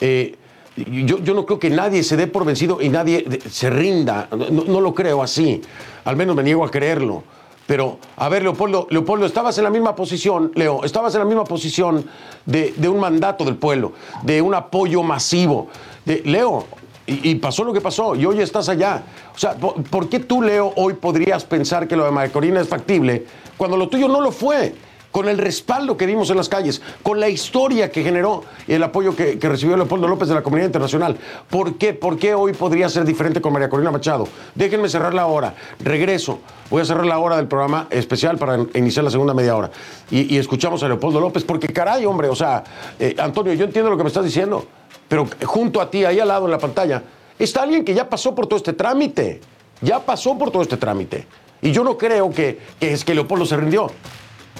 Eh, yo, no creo que nadie se dé por vencido y nadie se rinda. No, lo creo así. Al menos me niego a creerlo. Pero, a ver, Leopoldo, Leopoldo, estabas en la misma posición, Leo, estabas en la misma posición de, un mandato del pueblo, de un apoyo masivo. De, Leo, y, pasó lo que pasó, y hoy estás allá. O sea, ¿por, qué tú, Leo, hoy podrías pensar que lo de María Corina es factible cuando lo tuyo no lo fue? Con el respaldo que dimos en las calles, con la historia que generó y el apoyo que, recibió Leopoldo López de la comunidad internacional. ¿Por qué? ¿Por qué hoy podría ser diferente con María Corina Machado? Déjenme cerrar la hora. Regreso. Voy a cerrar la hora del programa especial para iniciar la segunda media hora. Y, escuchamos a Leopoldo López, porque caray, hombre, o sea, eh, Antonio, yo entiendo lo que me estás diciendo, pero junto a ti, ahí al lado en la pantalla, está alguien que ya pasó por todo este trámite. Ya pasó por todo este trámite. Y yo no creo que, que es que Leopoldo se rindió.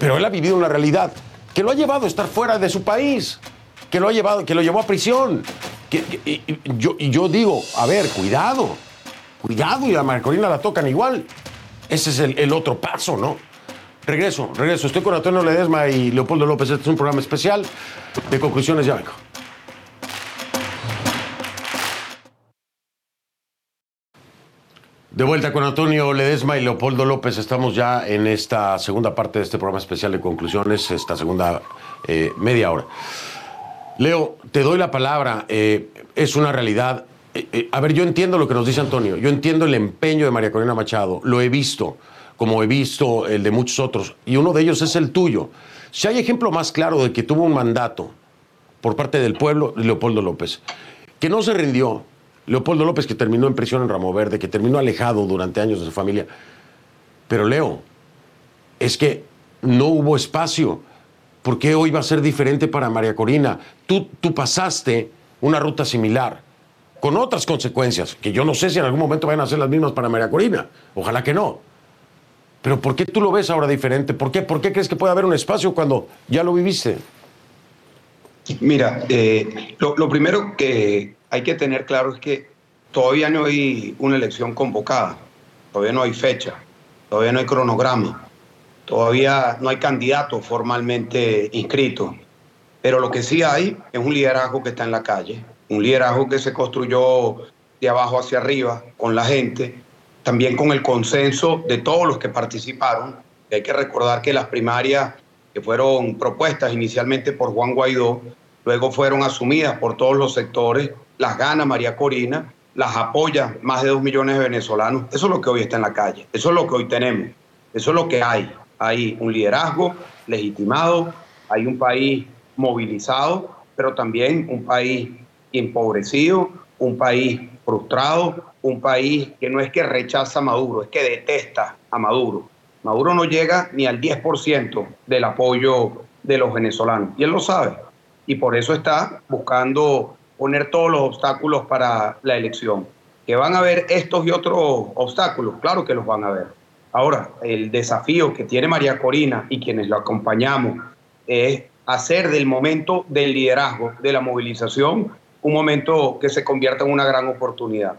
Pero él ha vivido una realidad que lo ha llevado a estar fuera de su país, que lo ha llevado, que lo llevó a prisión. y, yo, digo, a ver, cuidado, cuidado, y a Marcolina la tocan igual. Ese es el, otro paso, ¿no? Regreso, regreso. Estoy con Antonio Ledesma y Leopoldo López. Este es un programa especial de conclusiones. Ya vengo. De vuelta con Antonio Ledesma y Leopoldo López, estamos ya en esta segunda parte de este programa especial de conclusiones, esta segunda eh, media hora. Leo, te doy la palabra, eh, es una realidad. Eh, a ver, yo entiendo lo que nos dice Antonio, yo entiendo el empeño de María Corina Machado, lo he visto, como he visto el de muchos otros, y uno de ellos es el tuyo. Si hay ejemplo más claro de que tuvo un mandato por parte del pueblo, Leopoldo López, que no se rindió, Leopoldo López, que terminó en prisión en Ramo Verde, que terminó alejado durante años de su familia. Pero Leo, es que no hubo espacio. ¿Por qué hoy va a ser diferente para María Corina? Tú, tú pasaste una ruta similar, con otras consecuencias, que yo no sé si en algún momento van a ser las mismas para María Corina. Ojalá que no. Pero ¿por qué tú lo ves ahora diferente? ¿Por qué, ¿Por qué crees que puede haber un espacio cuando ya lo viviste? Mira, eh, lo primero que, hay que tener claro es que todavía no hay una elección convocada, todavía no hay fecha, todavía no hay cronograma, todavía no hay candidato formalmente inscrito. Pero lo que sí hay es un liderazgo que está en la calle, un liderazgo que se construyó de abajo hacia arriba con la gente, también con el consenso de todos los que participaron. hay que recordar que las primarias que fueron propuestas inicialmente por Juan Guaidó, luego fueron asumidas por todos los sectores las gana María Corina, las apoya más de dos millones de venezolanos. Eso es lo que hoy está en la calle, eso es lo que hoy tenemos, eso es lo que hay. Hay un liderazgo legitimado, hay un país movilizado, pero también un país empobrecido, un país frustrado, un país que no es que rechaza a Maduro, es que detesta a Maduro. Maduro no llega ni al 10% del apoyo de los venezolanos y él lo sabe. Y por eso está buscando poner todos los obstáculos para la elección. Que van a haber estos y otros obstáculos, claro que los van a ver. Ahora, el desafío que tiene María Corina y quienes lo acompañamos es hacer del momento del liderazgo, de la movilización, un momento que se convierta en una gran oportunidad.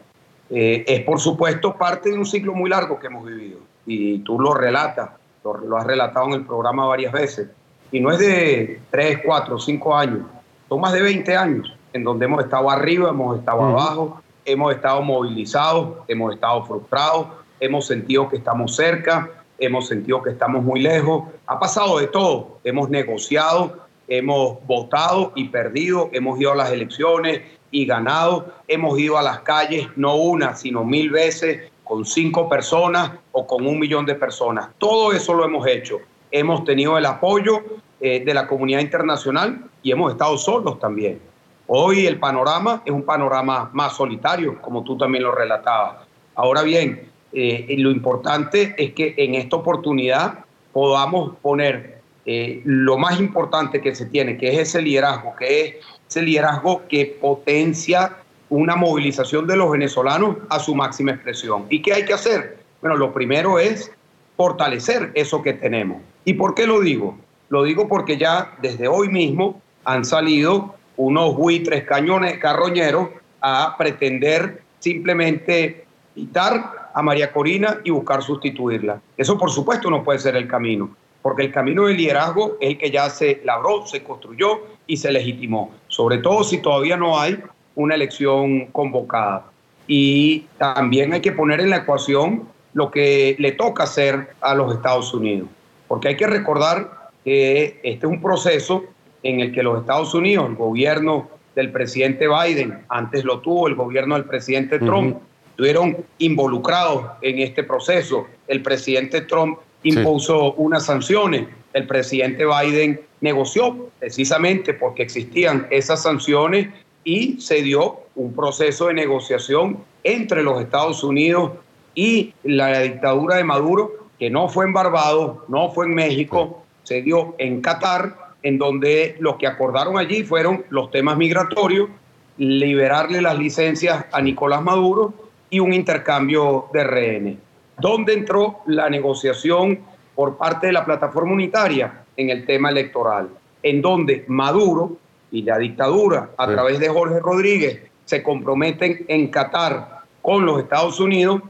Eh, es, por supuesto, parte de un ciclo muy largo que hemos vivido. Y tú lo relatas, lo, lo has relatado en el programa varias veces. Y no es de 3, 4, 5 años, son más de 20 años en donde hemos estado arriba, hemos estado abajo, hemos estado movilizados, hemos estado frustrados, hemos sentido que estamos cerca, hemos sentido que estamos muy lejos. Ha pasado de todo. Hemos negociado, hemos votado y perdido, hemos ido a las elecciones y ganado, hemos ido a las calles no una, sino mil veces con cinco personas o con un millón de personas. Todo eso lo hemos hecho. Hemos tenido el apoyo eh, de la comunidad internacional y hemos estado solos también. Hoy el panorama es un panorama más solitario, como tú también lo relatabas. Ahora bien, eh, lo importante es que en esta oportunidad podamos poner eh, lo más importante que se tiene, que es ese liderazgo, que es ese liderazgo que potencia una movilización de los venezolanos a su máxima expresión. ¿Y qué hay que hacer? Bueno, lo primero es fortalecer eso que tenemos. ¿Y por qué lo digo? Lo digo porque ya desde hoy mismo han salido unos buitres cañones carroñeros a pretender simplemente quitar a María Corina y buscar sustituirla. Eso por supuesto no puede ser el camino, porque el camino del liderazgo es el que ya se labró, se construyó y se legitimó, sobre todo si todavía no hay una elección convocada. Y también hay que poner en la ecuación lo que le toca hacer a los Estados Unidos, porque hay que recordar que este es un proceso en el que los Estados Unidos, el gobierno del presidente Biden, antes lo tuvo el gobierno del presidente Trump, estuvieron involucrados en este proceso. El presidente Trump impuso unas sanciones, el presidente Biden negoció precisamente porque existían esas sanciones y se dio un proceso de negociación entre los Estados Unidos y la dictadura de Maduro, que no fue en Barbados, no fue en México, se dio en Qatar, en donde lo que acordaron allí fueron los temas migratorios, liberarle las licencias a Nicolás Maduro y un intercambio de rehenes. ¿Dónde entró la negociación por parte de la plataforma unitaria? En el tema electoral, en donde Maduro y la dictadura, a través de Jorge Rodríguez, se comprometen en Qatar con los Estados Unidos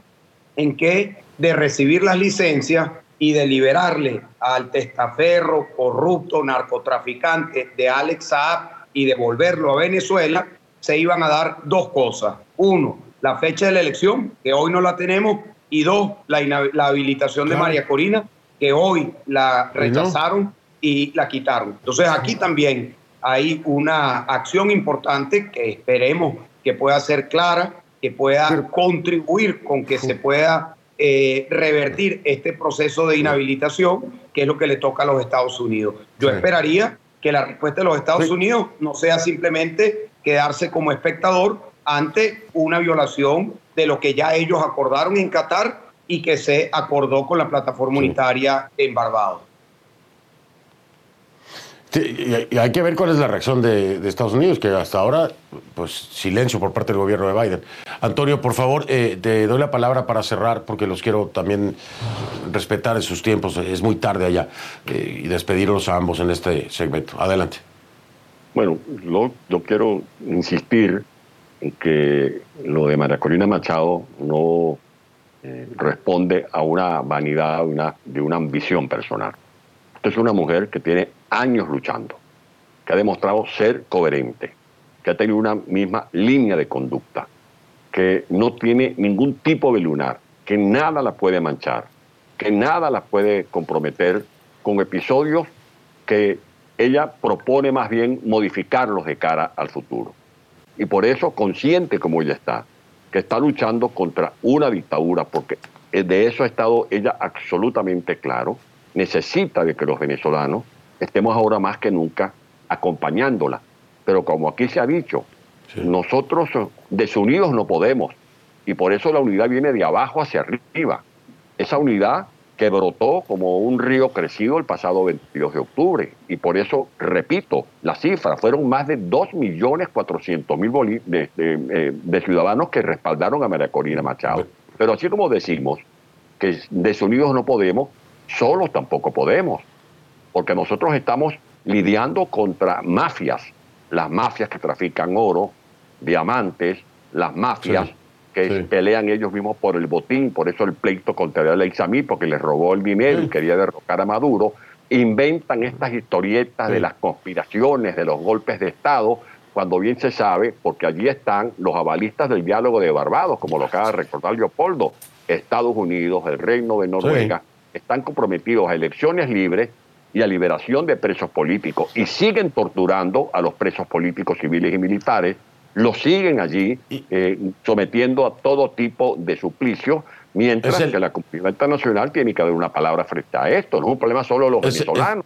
en que de recibir las licencias y de liberarle al testaferro, corrupto, narcotraficante de Alex Saab y devolverlo a Venezuela, se iban a dar dos cosas. Uno, la fecha de la elección, que hoy no la tenemos, y dos, la, habilitación de María Corina, que hoy la rechazaron y la quitaron. Entonces aquí también hay una acción importante que esperemos que pueda ser clara, que pueda contribuir con que se pueda eh, revertir este proceso de inhabilitación, que es lo que le toca a los Estados Unidos. Yo esperaría que la respuesta de los Estados Unidos no sea simplemente quedarse como espectador ante una violación de lo que ya ellos acordaron en Qatar y que se acordó con la plataforma unitaria en Barbados y hay que ver cuál es la reacción de, Estados Unidos, que hasta ahora, pues silencio por parte del gobierno de Biden. Antonio, por favor, eh, te doy la palabra para cerrar, porque los quiero también respetar en sus tiempos. Es muy tarde allá. Eh, y despedirlos a ambos en este segmento. Adelante. Bueno, yo quiero insistir en que lo de María Corina Machado no eh, responde a una vanidad, una, de una ambición personal. Esta es una mujer que tiene años luchando, que ha demostrado ser coherente, que ha tenido una misma línea de conducta, que no tiene ningún tipo de lunar, que nada la puede manchar, que nada la puede comprometer con episodios que ella propone más bien modificarlos de cara al futuro. Y por eso, consciente como ella está, que está luchando contra una dictadura, porque de eso ha estado ella absolutamente claro, necesita de que los venezolanos estemos ahora más que nunca acompañándola. Pero como aquí se ha dicho, nosotros desunidos no podemos. Y por eso la unidad viene de abajo hacia arriba. Esa unidad que brotó como un río crecido el pasado 22 de octubre. Y por eso, repito, la cifra, fueron más de 2.400.000 de, de, eh, de ciudadanos que respaldaron a María Corina Machado. Pero así como decimos que desunidos no podemos, solos tampoco podemos porque nosotros estamos lidiando contra mafias, las mafias que trafican oro, diamantes, las mafias que pelean ellos mismos por el botín, por eso el pleito contra el Samí, porque les robó el dinero y quería derrocar a Maduro, inventan estas historietas de las conspiraciones, de los golpes de Estado, cuando bien se sabe, porque allí están los avalistas del diálogo de Barbados, como lo acaba de recordar Leopoldo, Estados Unidos, el Reino de Noruega, están comprometidos a elecciones libres y a liberación de presos políticos y siguen torturando a los presos políticos civiles y militares, los siguen allí eh, sometiendo a todo tipo de suplicio, mientras que la comunidad internacional tiene que dar una palabra frente a esto. No es un problema solo de los venezolanos,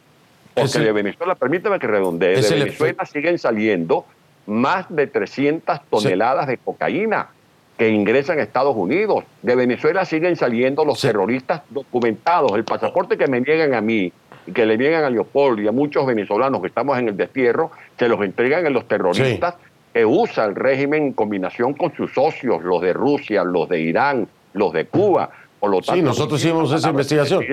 porque de Venezuela, permíteme que redondee, de Venezuela siguen saliendo más de 300 toneladas de cocaína que ingresan a Estados Unidos. De Venezuela siguen saliendo los terroristas documentados. El pasaporte que me niegan a mí que le niegan a Leopoldo y a muchos venezolanos que estamos en el destierro, se los entregan a los terroristas que usa el régimen en combinación con sus socios, los de Rusia, los de Irán, los de Cuba. Por lo tanto, sí, nosotros hicimos esa investigación.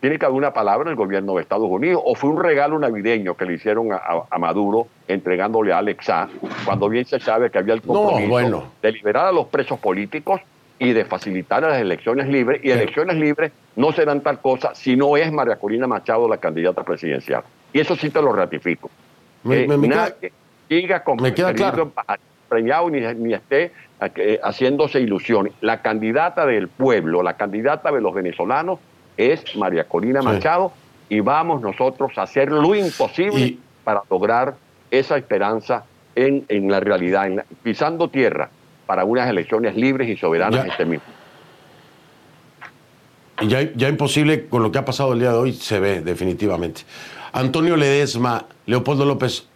tiene que haber una palabra del gobierno de Estados Unidos, o fue un regalo navideño que le hicieron a, Maduro entregándole a Alexa, cuando bien se sabe que había el compromiso de liberar a los presos políticos y de facilitar las elecciones libres, y elecciones libres no serán tal cosa si no es María Corina Machado la candidata presidencial. Y eso sí te lo ratifico. Me, eh, queda, con me queda claro. ni, ni esté eh, haciéndose ilusiones. La candidata del pueblo, la candidata de los venezolanos es María Corina Machado y vamos nosotros a hacer lo imposible para lograr esa esperanza en, en la realidad, pisando tierra para unas elecciones libres y soberanas ya, este mismo. Ya, ya imposible con lo que ha pasado el día de hoy se ve definitivamente. Antonio Ledesma, Leopoldo López,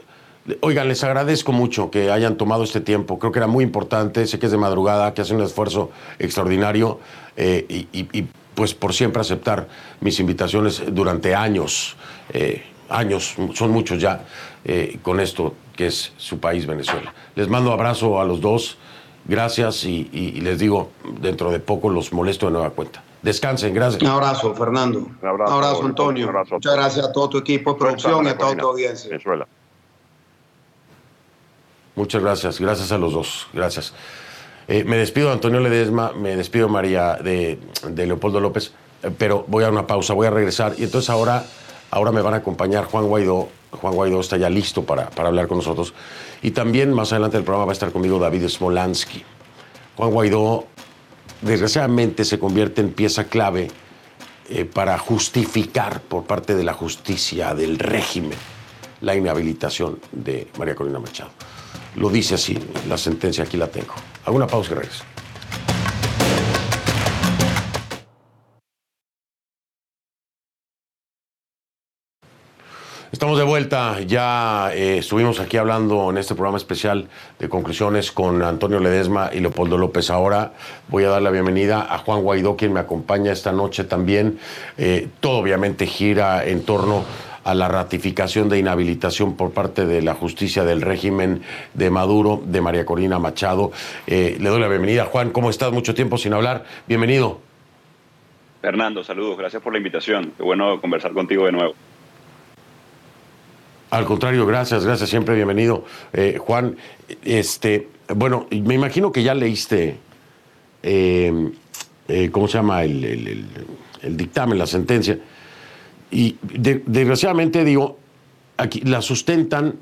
Oigan, les agradezco mucho que hayan tomado este tiempo. Creo que era muy importante. Sé que es de madrugada, que hacen un esfuerzo extraordinario eh, y, pues por siempre aceptar mis invitaciones durante años. Eh, años, son muchos ya, eh, con esto que es su país, Venezuela. Les mando abrazo a los dos. Gracias y, les digo, dentro de poco los molesto de nueva cuenta. Descansen, gracias. Un abrazo, Fernando. Un abrazo, Antonio. Muchas gracias a todo tu equipo de producción y a toda tu audiencia. Venezuela. Muchas gracias, gracias a los dos, gracias. Eh, me despido de Antonio Ledesma, me despido María de, Leopoldo López, eh, pero voy a una pausa, voy a regresar y entonces ahora, ahora me van a acompañar Juan Guaidó. Juan Guaidó está ya listo para, para hablar con nosotros. Y también más adelante del programa va a estar conmigo David Smolansky. Juan Guaidó, desgraciadamente, se convierte en pieza clave eh, para justificar por parte de la justicia, del régimen, la inhabilitación de María Corina Machado. Lo dice así, la sentencia aquí la tengo. Hago una pausa y regreso. Estamos de vuelta, ya eh, estuvimos aquí hablando en este programa especial de conclusiones con Antonio Ledesma y Leopoldo López. Ahora voy a dar la bienvenida a Juan Guaidó, quien me acompaña esta noche también. Eh, todo obviamente gira en torno a la ratificación de inhabilitación por parte de la justicia del régimen de Maduro, de María Corina Machado. Eh, le doy la bienvenida. Juan, ¿cómo estás? Mucho tiempo sin hablar. Bienvenido. Fernando, saludos. Gracias por la invitación. Qué bueno conversar contigo de nuevo. Al contrario, gracias, gracias, siempre bienvenido. Eh, Juan, este, bueno, me imagino que ya leíste, eh, ¿cómo se llama? el, dictamen, la sentencia. Y desgraciadamente digo, aquí la sustentan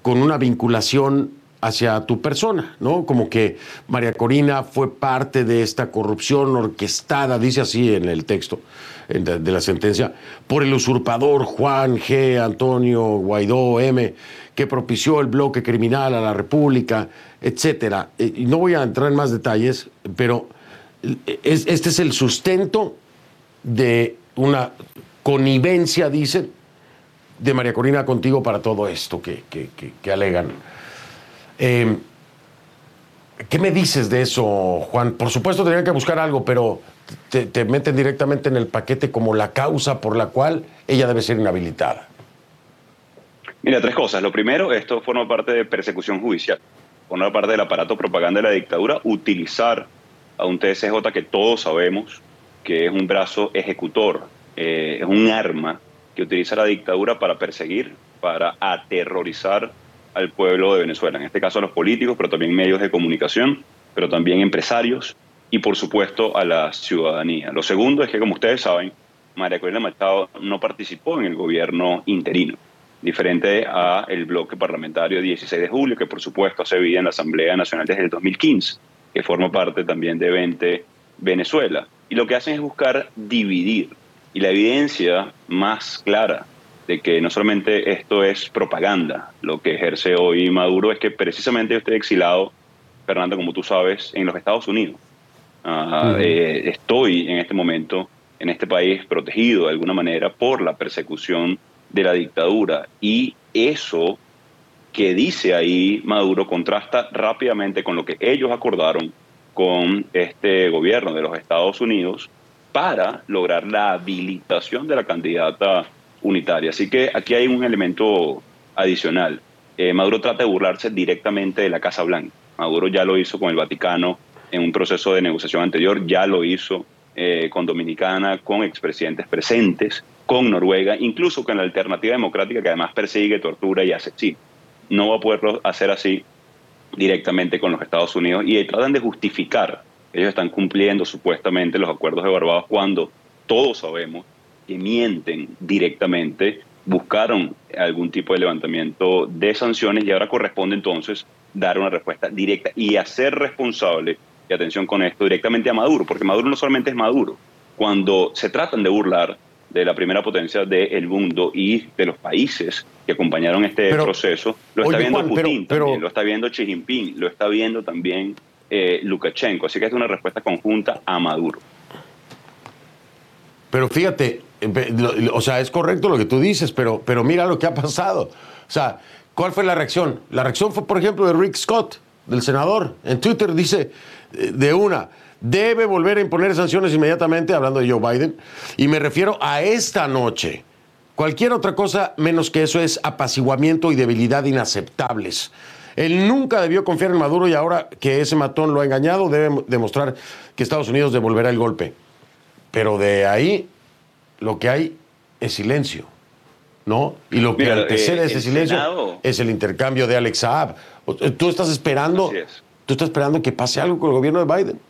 con una vinculación hacia tu persona, ¿no? Como que María Corina fue parte de esta corrupción orquestada, dice así en el texto de la sentencia, por el usurpador Juan G. Antonio Guaidó M., que propició el bloque criminal a la República, etcétera. Eh, y no voy a entrar en más detalles, pero eh, este es el sustento de una connivencia, dicen, de María Corina contigo para todo esto que, alegan. Em, ¿Qué me dices de eso, Juan? Por supuesto tenían que buscar algo, pero te, meten directamente en el paquete como la causa por la cual ella debe ser inhabilitada. Mira, tres cosas. Lo primero, esto forma parte de persecución judicial, forma parte del aparato propaganda de la dictadura, utilizar a un TSJ que todos sabemos que es un brazo ejecutor eh, es un arma que utiliza la dictadura para perseguir, para aterrorizar al pueblo de Venezuela, en este caso a los políticos, pero también medios de comunicación, pero también empresarios y por supuesto a la ciudadanía. Lo segundo es que, como ustedes saben, María Corina Machado no participó en el gobierno interino, diferente a el bloque parlamentario 16 de julio, que por supuesto se vida en la Asamblea Nacional desde el 2015, que forma parte también de 20 Venezuela. Y lo que hacen es buscar dividir y la evidencia más clara de que no solamente esto es propaganda, lo que ejerce hoy Maduro es que precisamente yo estoy exilado, Fernando, como tú sabes, en los Estados Unidos. Ah, eh, estoy en este momento en este país protegido de alguna manera por la persecución de la dictadura y eso que dice ahí Maduro contrasta rápidamente con lo que ellos acordaron con este gobierno de los Estados Unidos para lograr la habilitación de la candidata unitaria. Así que aquí hay un elemento adicional. Eh, Maduro trata de burlarse directamente de la Casa Blanca. Maduro ya lo hizo con el Vaticano en un proceso de negociación anterior, ya lo hizo eh, con Dominicana, con expresidentes presentes, con Noruega, incluso con la alternativa democrática que además persigue, tortura y asesina. No va a poderlo hacer así directamente con los Estados Unidos y tratan de justificar ellos están cumpliendo supuestamente los acuerdos de Barbados cuando todos sabemos que mienten directamente, buscaron algún tipo de levantamiento de sanciones y ahora corresponde entonces dar una respuesta directa y hacer responsable, y atención con esto, directamente a Maduro, porque Maduro no solamente es Maduro, cuando se tratan de burlar de la primera potencia del mundo y de los países que acompañaron este proceso, lo está viendo Putin también, lo está viendo Xi Jinping, lo está viendo también eh, Lukashenko. Así que es una respuesta conjunta a Maduro. Pero fíjate, o sea, es correcto lo que tú dices, pero, pero mira lo que ha pasado. O sea, ¿cuál fue la reacción? La reacción fue, por ejemplo, de Rick Scott, del senador. En Twitter dice eh, de una, debe volver a imponer sanciones inmediatamente, hablando de Joe Biden, y me refiero a esta noche. Cualquier otra cosa menos que eso es apaciguamiento y debilidad inaceptables. Él nunca debió confiar en Maduro y ahora que ese matón lo ha engañado, debe demostrar que Estados Unidos devolverá el golpe. Pero de ahí lo que hay es silencio, ¿no? Y lo que antecede eh, ese silencio es el intercambio de Alex Saab. Tú estás esperando, tú estás esperando que pase algo con el gobierno de Biden.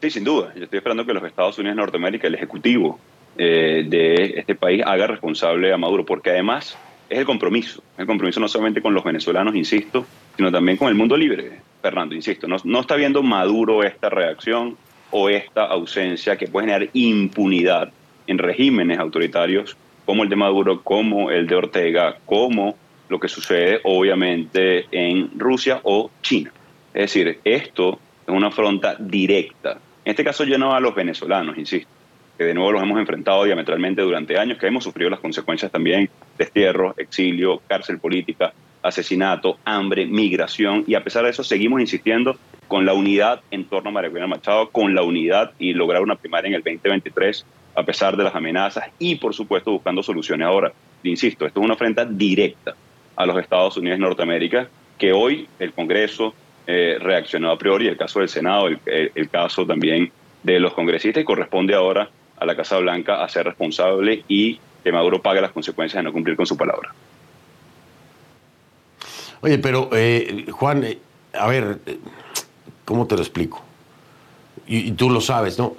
Sí, sin duda. Yo estoy esperando que los Estados Unidos de Norteamérica, el ejecutivo eh, de este país, haga responsable a Maduro, porque además es el compromiso. El compromiso no solamente con los venezolanos, insisto, sino también con el mundo libre, Fernando, insisto. No, no está viendo Maduro esta reacción o esta ausencia que puede generar impunidad en regímenes autoritarios como el de Maduro, como el de Ortega, como lo que sucede obviamente en Rusia o China. Es decir, esto es una afronta directa. En este caso yo a los venezolanos, insisto que de nuevo los hemos enfrentado diametralmente durante años, que hemos sufrido las consecuencias también, destierro, exilio, cárcel política, asesinato, hambre, migración, y a pesar de eso seguimos insistiendo con la unidad en torno a María Machado, con la unidad y lograr una primaria en el 2023, a pesar de las amenazas y, por supuesto, buscando soluciones. Ahora, insisto, esto es una ofrenda directa a los Estados Unidos de Norteamérica, que hoy el Congreso eh, reaccionó a priori, el caso del Senado, el caso también de los congresistas, y corresponde ahora a la Casa Blanca a ser responsable y que Maduro pague las consecuencias de no cumplir con su palabra. Oye, pero eh, Juan, eh, a ver, ¿cómo te lo explico? Y, tú lo sabes, ¿no?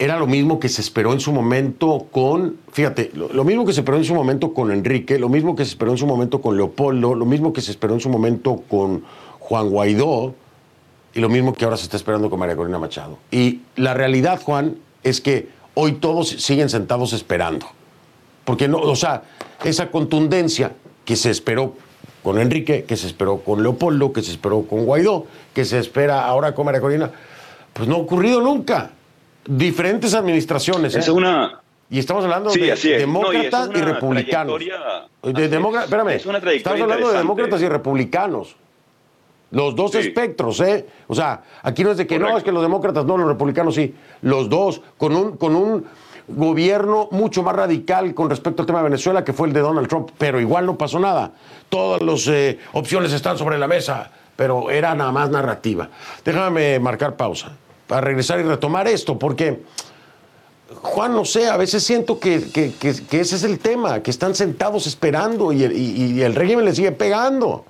Era lo mismo que se esperó en su momento con, fíjate, lo, mismo que se esperó en su momento con Enrique, lo mismo que se esperó en su momento con Leopoldo, lo mismo que se esperó en su momento con Juan Guaidó y lo mismo que ahora se está esperando con María Corina Machado. Y la realidad, Juan, es que hoy todos siguen sentados esperando. Porque no, o sea, esa contundencia que se esperó con Enrique, que se esperó con Leopoldo, que se esperó con Guaidó, que se espera ahora con María Corina, pues no ha ocurrido nunca. Diferentes administraciones. ¿eh? Es una. Y estamos hablando de demócratas y, republicanos. De espérame, estamos hablando de demócratas y republicanos. Los dos espectros, ¿eh? O sea, aquí no es de que no, es que los demócratas no, los republicanos sí. Los dos, con un, con un gobierno mucho más radical con respecto al tema de Venezuela que fue el de Donald Trump, pero igual no pasó nada. Todas las eh, opciones están sobre la mesa, pero era nada más narrativa. Déjame marcar pausa para regresar y retomar esto, porque, Juan, no sé, a veces siento que, ese es el tema, que están sentados esperando y el régimen le sigue pegando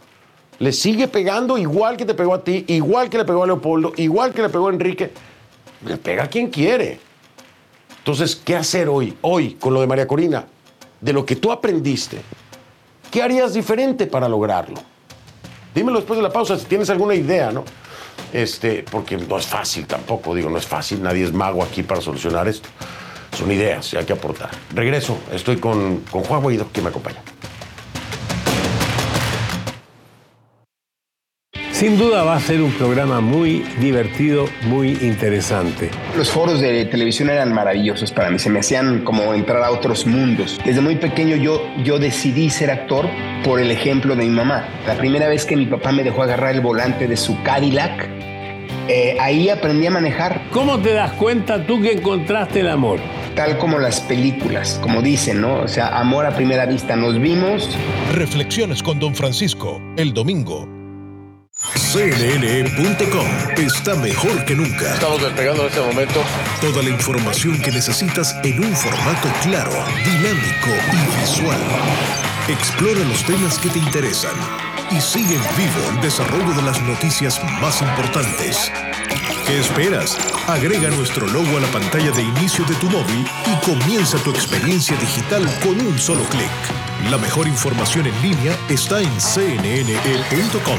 le sigue pegando igual que te pegó a ti, igual que le pegó a Leopoldo, igual que le pegó a Enrique. Le pega a quien quiere. Entonces, ¿qué hacer hoy? Hoy, con lo de María Corina, de lo que tú aprendiste, ¿qué harías diferente para lograrlo? Dímelo después de la pausa si tienes alguna idea, ¿no? Este, porque no es fácil tampoco, digo, no es fácil, nadie es mago aquí para solucionar esto. Son ideas y hay que aportar. Regreso, estoy con, con Juan Guaido, que me acompaña. Sin duda va a ser un programa muy divertido, muy interesante. Los foros de televisión eran maravillosos para mí, se me hacían como entrar a otros mundos. Desde muy pequeño yo, yo decidí ser actor por el ejemplo de mi mamá. La primera vez que mi papá me dejó agarrar el volante de su Cadillac, eh, ahí aprendí a manejar. ¿Cómo te das cuenta tú que encontraste el amor? Tal como las películas, como dicen, ¿no? O sea, amor a primera vista. Nos vimos. Reflexiones con Don Francisco, el domingo, CNN.com está mejor que nunca. Estamos despegando en este momento. Toda la información que necesitas en un formato claro, dinámico y visual. Explora los temas que te interesan y sigue en vivo el desarrollo de las noticias más importantes. ¿Qué esperas? Agrega nuestro logo a la pantalla de inicio de tu móvil y comienza tu experiencia digital con un solo clic. La mejor información en línea está en cnne.com.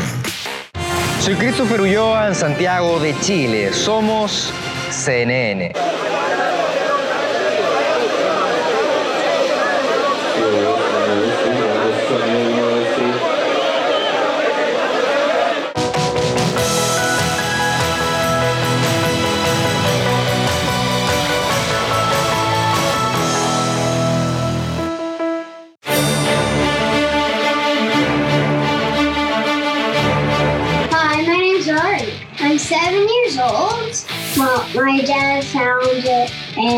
Soy Christopher Ulloa en Santiago de Chile. Somos CNN.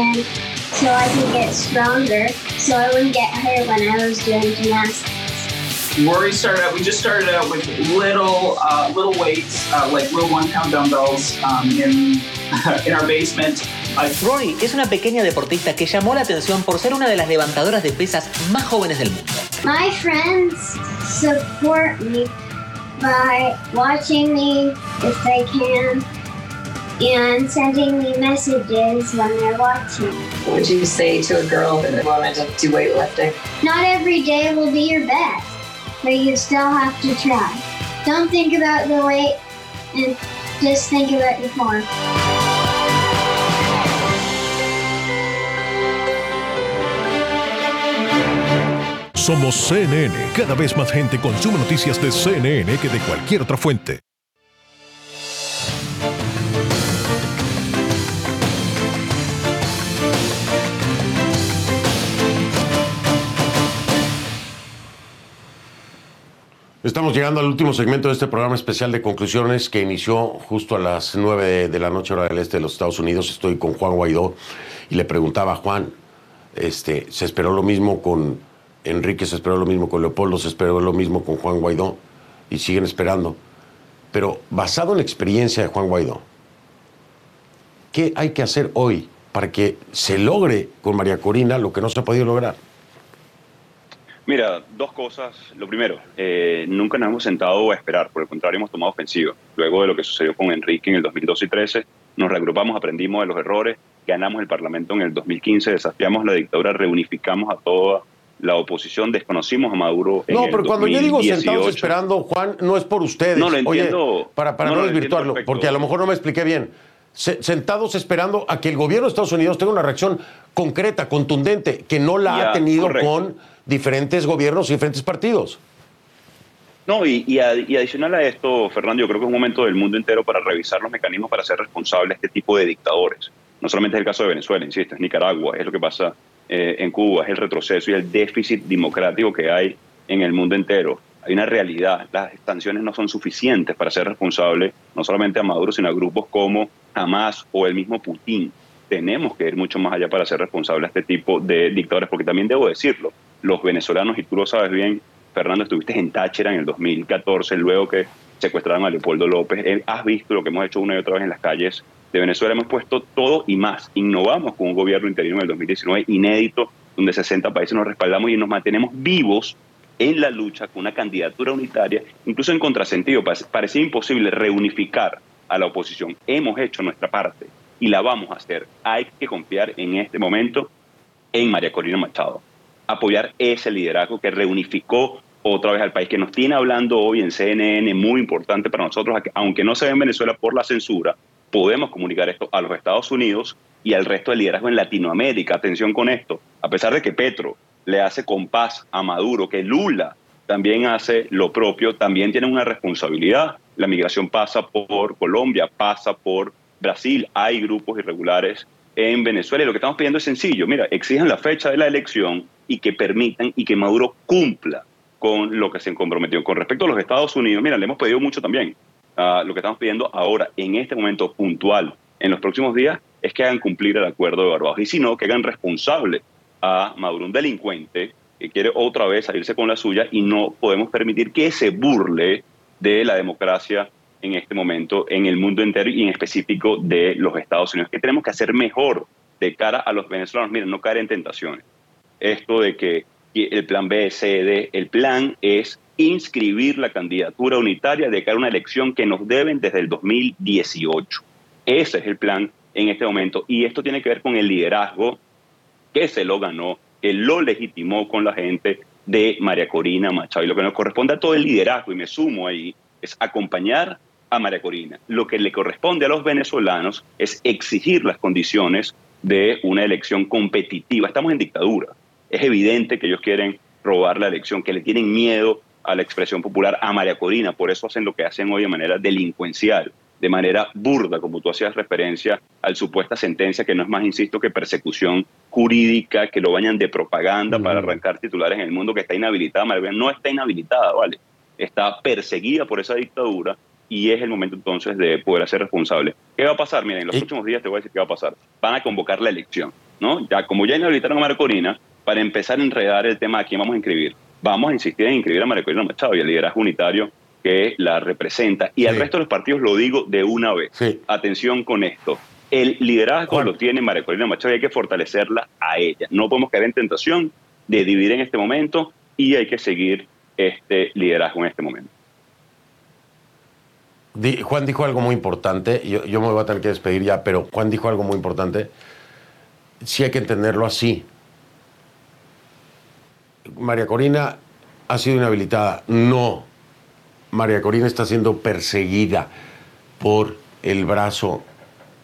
And so I could get stronger so I wouldn't get hurt when I was doing gymnastics. Where we started out, we just started out with little uh, little weights, uh, like little one pound dumbbells um, in, in our basement. Rory es una pequeña deportista que llamó la atención por ser una de las levantadoras de pesas más jóvenes del mundo. My friends support me by watching me if they can and sending me messages when they're watching. What would you say to a girl that wanted to do weightlifting? Not every day will be your best, but you still have to try. Don't think about the weight and just think about your form. Somos CNN. Cada vez más gente consume noticias de CNN que de cualquier otra fuente. Estamos llegando al último segmento de este programa especial de conclusiones que inició justo a las 9 de la noche hora del este de los Estados Unidos. Estoy con Juan Guaidó y le preguntaba a Juan, este, se esperó lo mismo con Enrique, se esperó lo mismo con Leopoldo, se esperó lo mismo con Juan Guaidó y siguen esperando. Pero basado en la experiencia de Juan Guaidó, ¿qué hay que hacer hoy para que se logre con María Corina lo que no se ha podido lograr? Mira, dos cosas. Lo primero, eh, nunca nos hemos sentado a esperar, por el contrario, hemos tomado ofensiva. Luego de lo que sucedió con Enrique en el 2012 y 13, nos reagrupamos, aprendimos de los errores, ganamos el Parlamento en el 2015, desafiamos la dictadura, reunificamos a toda la oposición, desconocimos a Maduro. En no, pero cuando yo digo sentados esperando, Juan, no es por ustedes. No lo entiendo. Oye, para, para no, desvirtuarlo, porque a lo mejor no me expliqué bien. sentados esperando a que el gobierno de Estados Unidos tenga una reacción concreta, contundente, que no la ha tenido con diferentes gobiernos y diferentes partidos. No, y, adicional a esto, Fernando, yo creo que es un momento del mundo entero para revisar los mecanismos para ser responsable de este tipo de dictadores. No solamente es el caso de Venezuela, insisto, es Nicaragua, es lo que pasa eh, en Cuba, es el retroceso y el déficit democrático que hay en el mundo entero. Hay una realidad, las sanciones no son suficientes para ser responsable no solamente a Maduro, sino a grupos como Hamas o el mismo Putin. Tenemos que ir mucho más allá para ser responsable a este tipo de dictadores, porque también debo decirlo, los venezolanos, y tú lo sabes bien, Fernando, estuviste en Táchira en el 2014, luego que secuestraron a Leopoldo López. Eh, has visto lo que hemos hecho una y otra vez en las calles de Venezuela. Hemos puesto todo y más. Innovamos con un gobierno interino en el 2019 inédito, donde 60 países nos respaldamos y nos mantenemos vivos en la lucha con una candidatura unitaria, incluso en contrasentido. Parecía imposible reunificar a la oposición. Hemos hecho nuestra parte y la vamos a hacer. Hay que confiar en este momento en María Corina Machado apoyar ese liderazgo que reunificó otra vez al país, que nos tiene hablando hoy en CNN, muy importante para nosotros, aunque no se ve en Venezuela por la censura, podemos comunicar esto a los Estados Unidos y al resto del liderazgo en Latinoamérica. Atención con esto, a pesar de que Petro le hace compás a Maduro, que Lula también hace lo propio, también tienen una responsabilidad. La migración pasa por Colombia, pasa por Brasil, hay grupos irregulares en Venezuela y lo que estamos pidiendo es sencillo, mira, exijan la fecha de la elección y que permitan y que Maduro cumpla con lo que se comprometió. Con respecto a los Estados Unidos, mira, le hemos pedido mucho también. Uh, lo que estamos pidiendo ahora, en este momento puntual, en los próximos días, es que hagan cumplir el acuerdo de Barbados. Y si no, que hagan responsable a Maduro, un delincuente que quiere otra vez salirse con la suya y no podemos permitir que se burle de la democracia en este momento en el mundo entero y en específico de los Estados Unidos. ¿Qué tenemos que hacer mejor de cara a los venezolanos? Miren, no caer en tentaciones. Esto de que el plan B, C, D, el plan es inscribir la candidatura unitaria de cara a una elección que nos deben desde el 2018. Ese es el plan en este momento y esto tiene que ver con el liderazgo que se lo ganó, que lo legitimó con la gente de María Corina Machado. Y lo que nos corresponde a todo el liderazgo, y me sumo ahí, es acompañar a María Corina. Lo que le corresponde a los venezolanos es exigir las condiciones de una elección competitiva. Estamos en dictadura. Es evidente que ellos quieren robar la elección, que le tienen miedo a la expresión popular a María Corina, por eso hacen lo que hacen hoy de manera delincuencial, de manera burda, como tú hacías referencia al supuesta sentencia, que no es más, insisto, que persecución jurídica, que lo bañan de propaganda para arrancar titulares en el mundo, que está inhabilitada. María Corina no está inhabilitada, ¿vale? Está perseguida por esa dictadura y es el momento entonces de poder ser responsable. ¿Qué va a pasar? Miren, en los próximos días te voy a decir qué va a pasar. Van a convocar la elección, ¿no? Ya, como ya inhabilitaron a María Corina, para empezar a enredar el tema de quién vamos a inscribir vamos a insistir en inscribir a María Corina Machado y el liderazgo unitario que la representa. Y al resto de los partidos lo digo de una vez. Atención con esto. El liderazgo lo tiene María Corina Machado y hay que fortalecerla a ella. No podemos caer en tentación de dividir en este momento y hay que seguir este liderazgo en este momento. Juan dijo algo muy importante, yo, me voy a tener que despedir ya, pero Juan dijo algo muy importante. Sí hay que entenderlo así. María Corina ha sido inhabilitada. No. María Corina está siendo perseguida por el brazo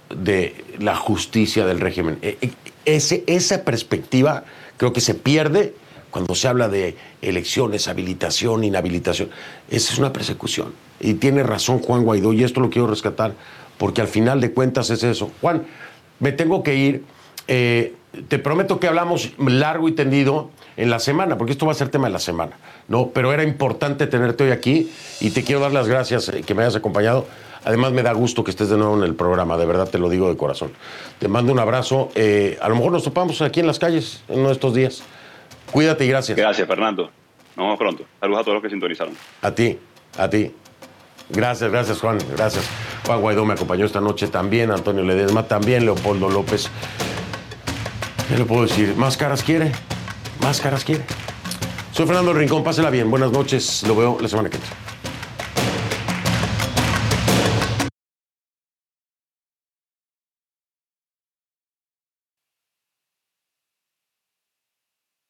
de la justicia del régimen. E, e, ese, esa perspectiva creo que se pierde cuando se habla de elecciones, habilitación, inhabilitación. Esa es una persecución. Y tiene razón Juan Guaidó, y esto lo quiero rescatar, porque al final de cuentas es eso. Juan, me tengo que ir. Eh, te prometo que hablamos largo y tendido en la semana, porque esto va a ser tema de la semana, ¿no? Pero era importante tenerte hoy aquí y te quiero dar las gracias eh, que me hayas acompañado. Además, me da gusto que estés de nuevo en el programa, de verdad te lo digo de corazón. Te mando un abrazo. Eh, a lo mejor nos topamos aquí en las calles en uno de estos días. Cuídate y gracias. Gracias, Fernando. Nos vemos pronto. Saludos a todos los que sintonizaron. A ti, a ti. Gracias, gracias, Juan. Gracias. Juan Guaidó me acompañó esta noche también, Antonio Ledesma también, Leopoldo López. ¿Qué le puedo decir? ¿Más caras quiere? ¿Más caras quiere? Soy Fernando Rincón, pásela bien. Buenas noches. Lo veo la semana que viene.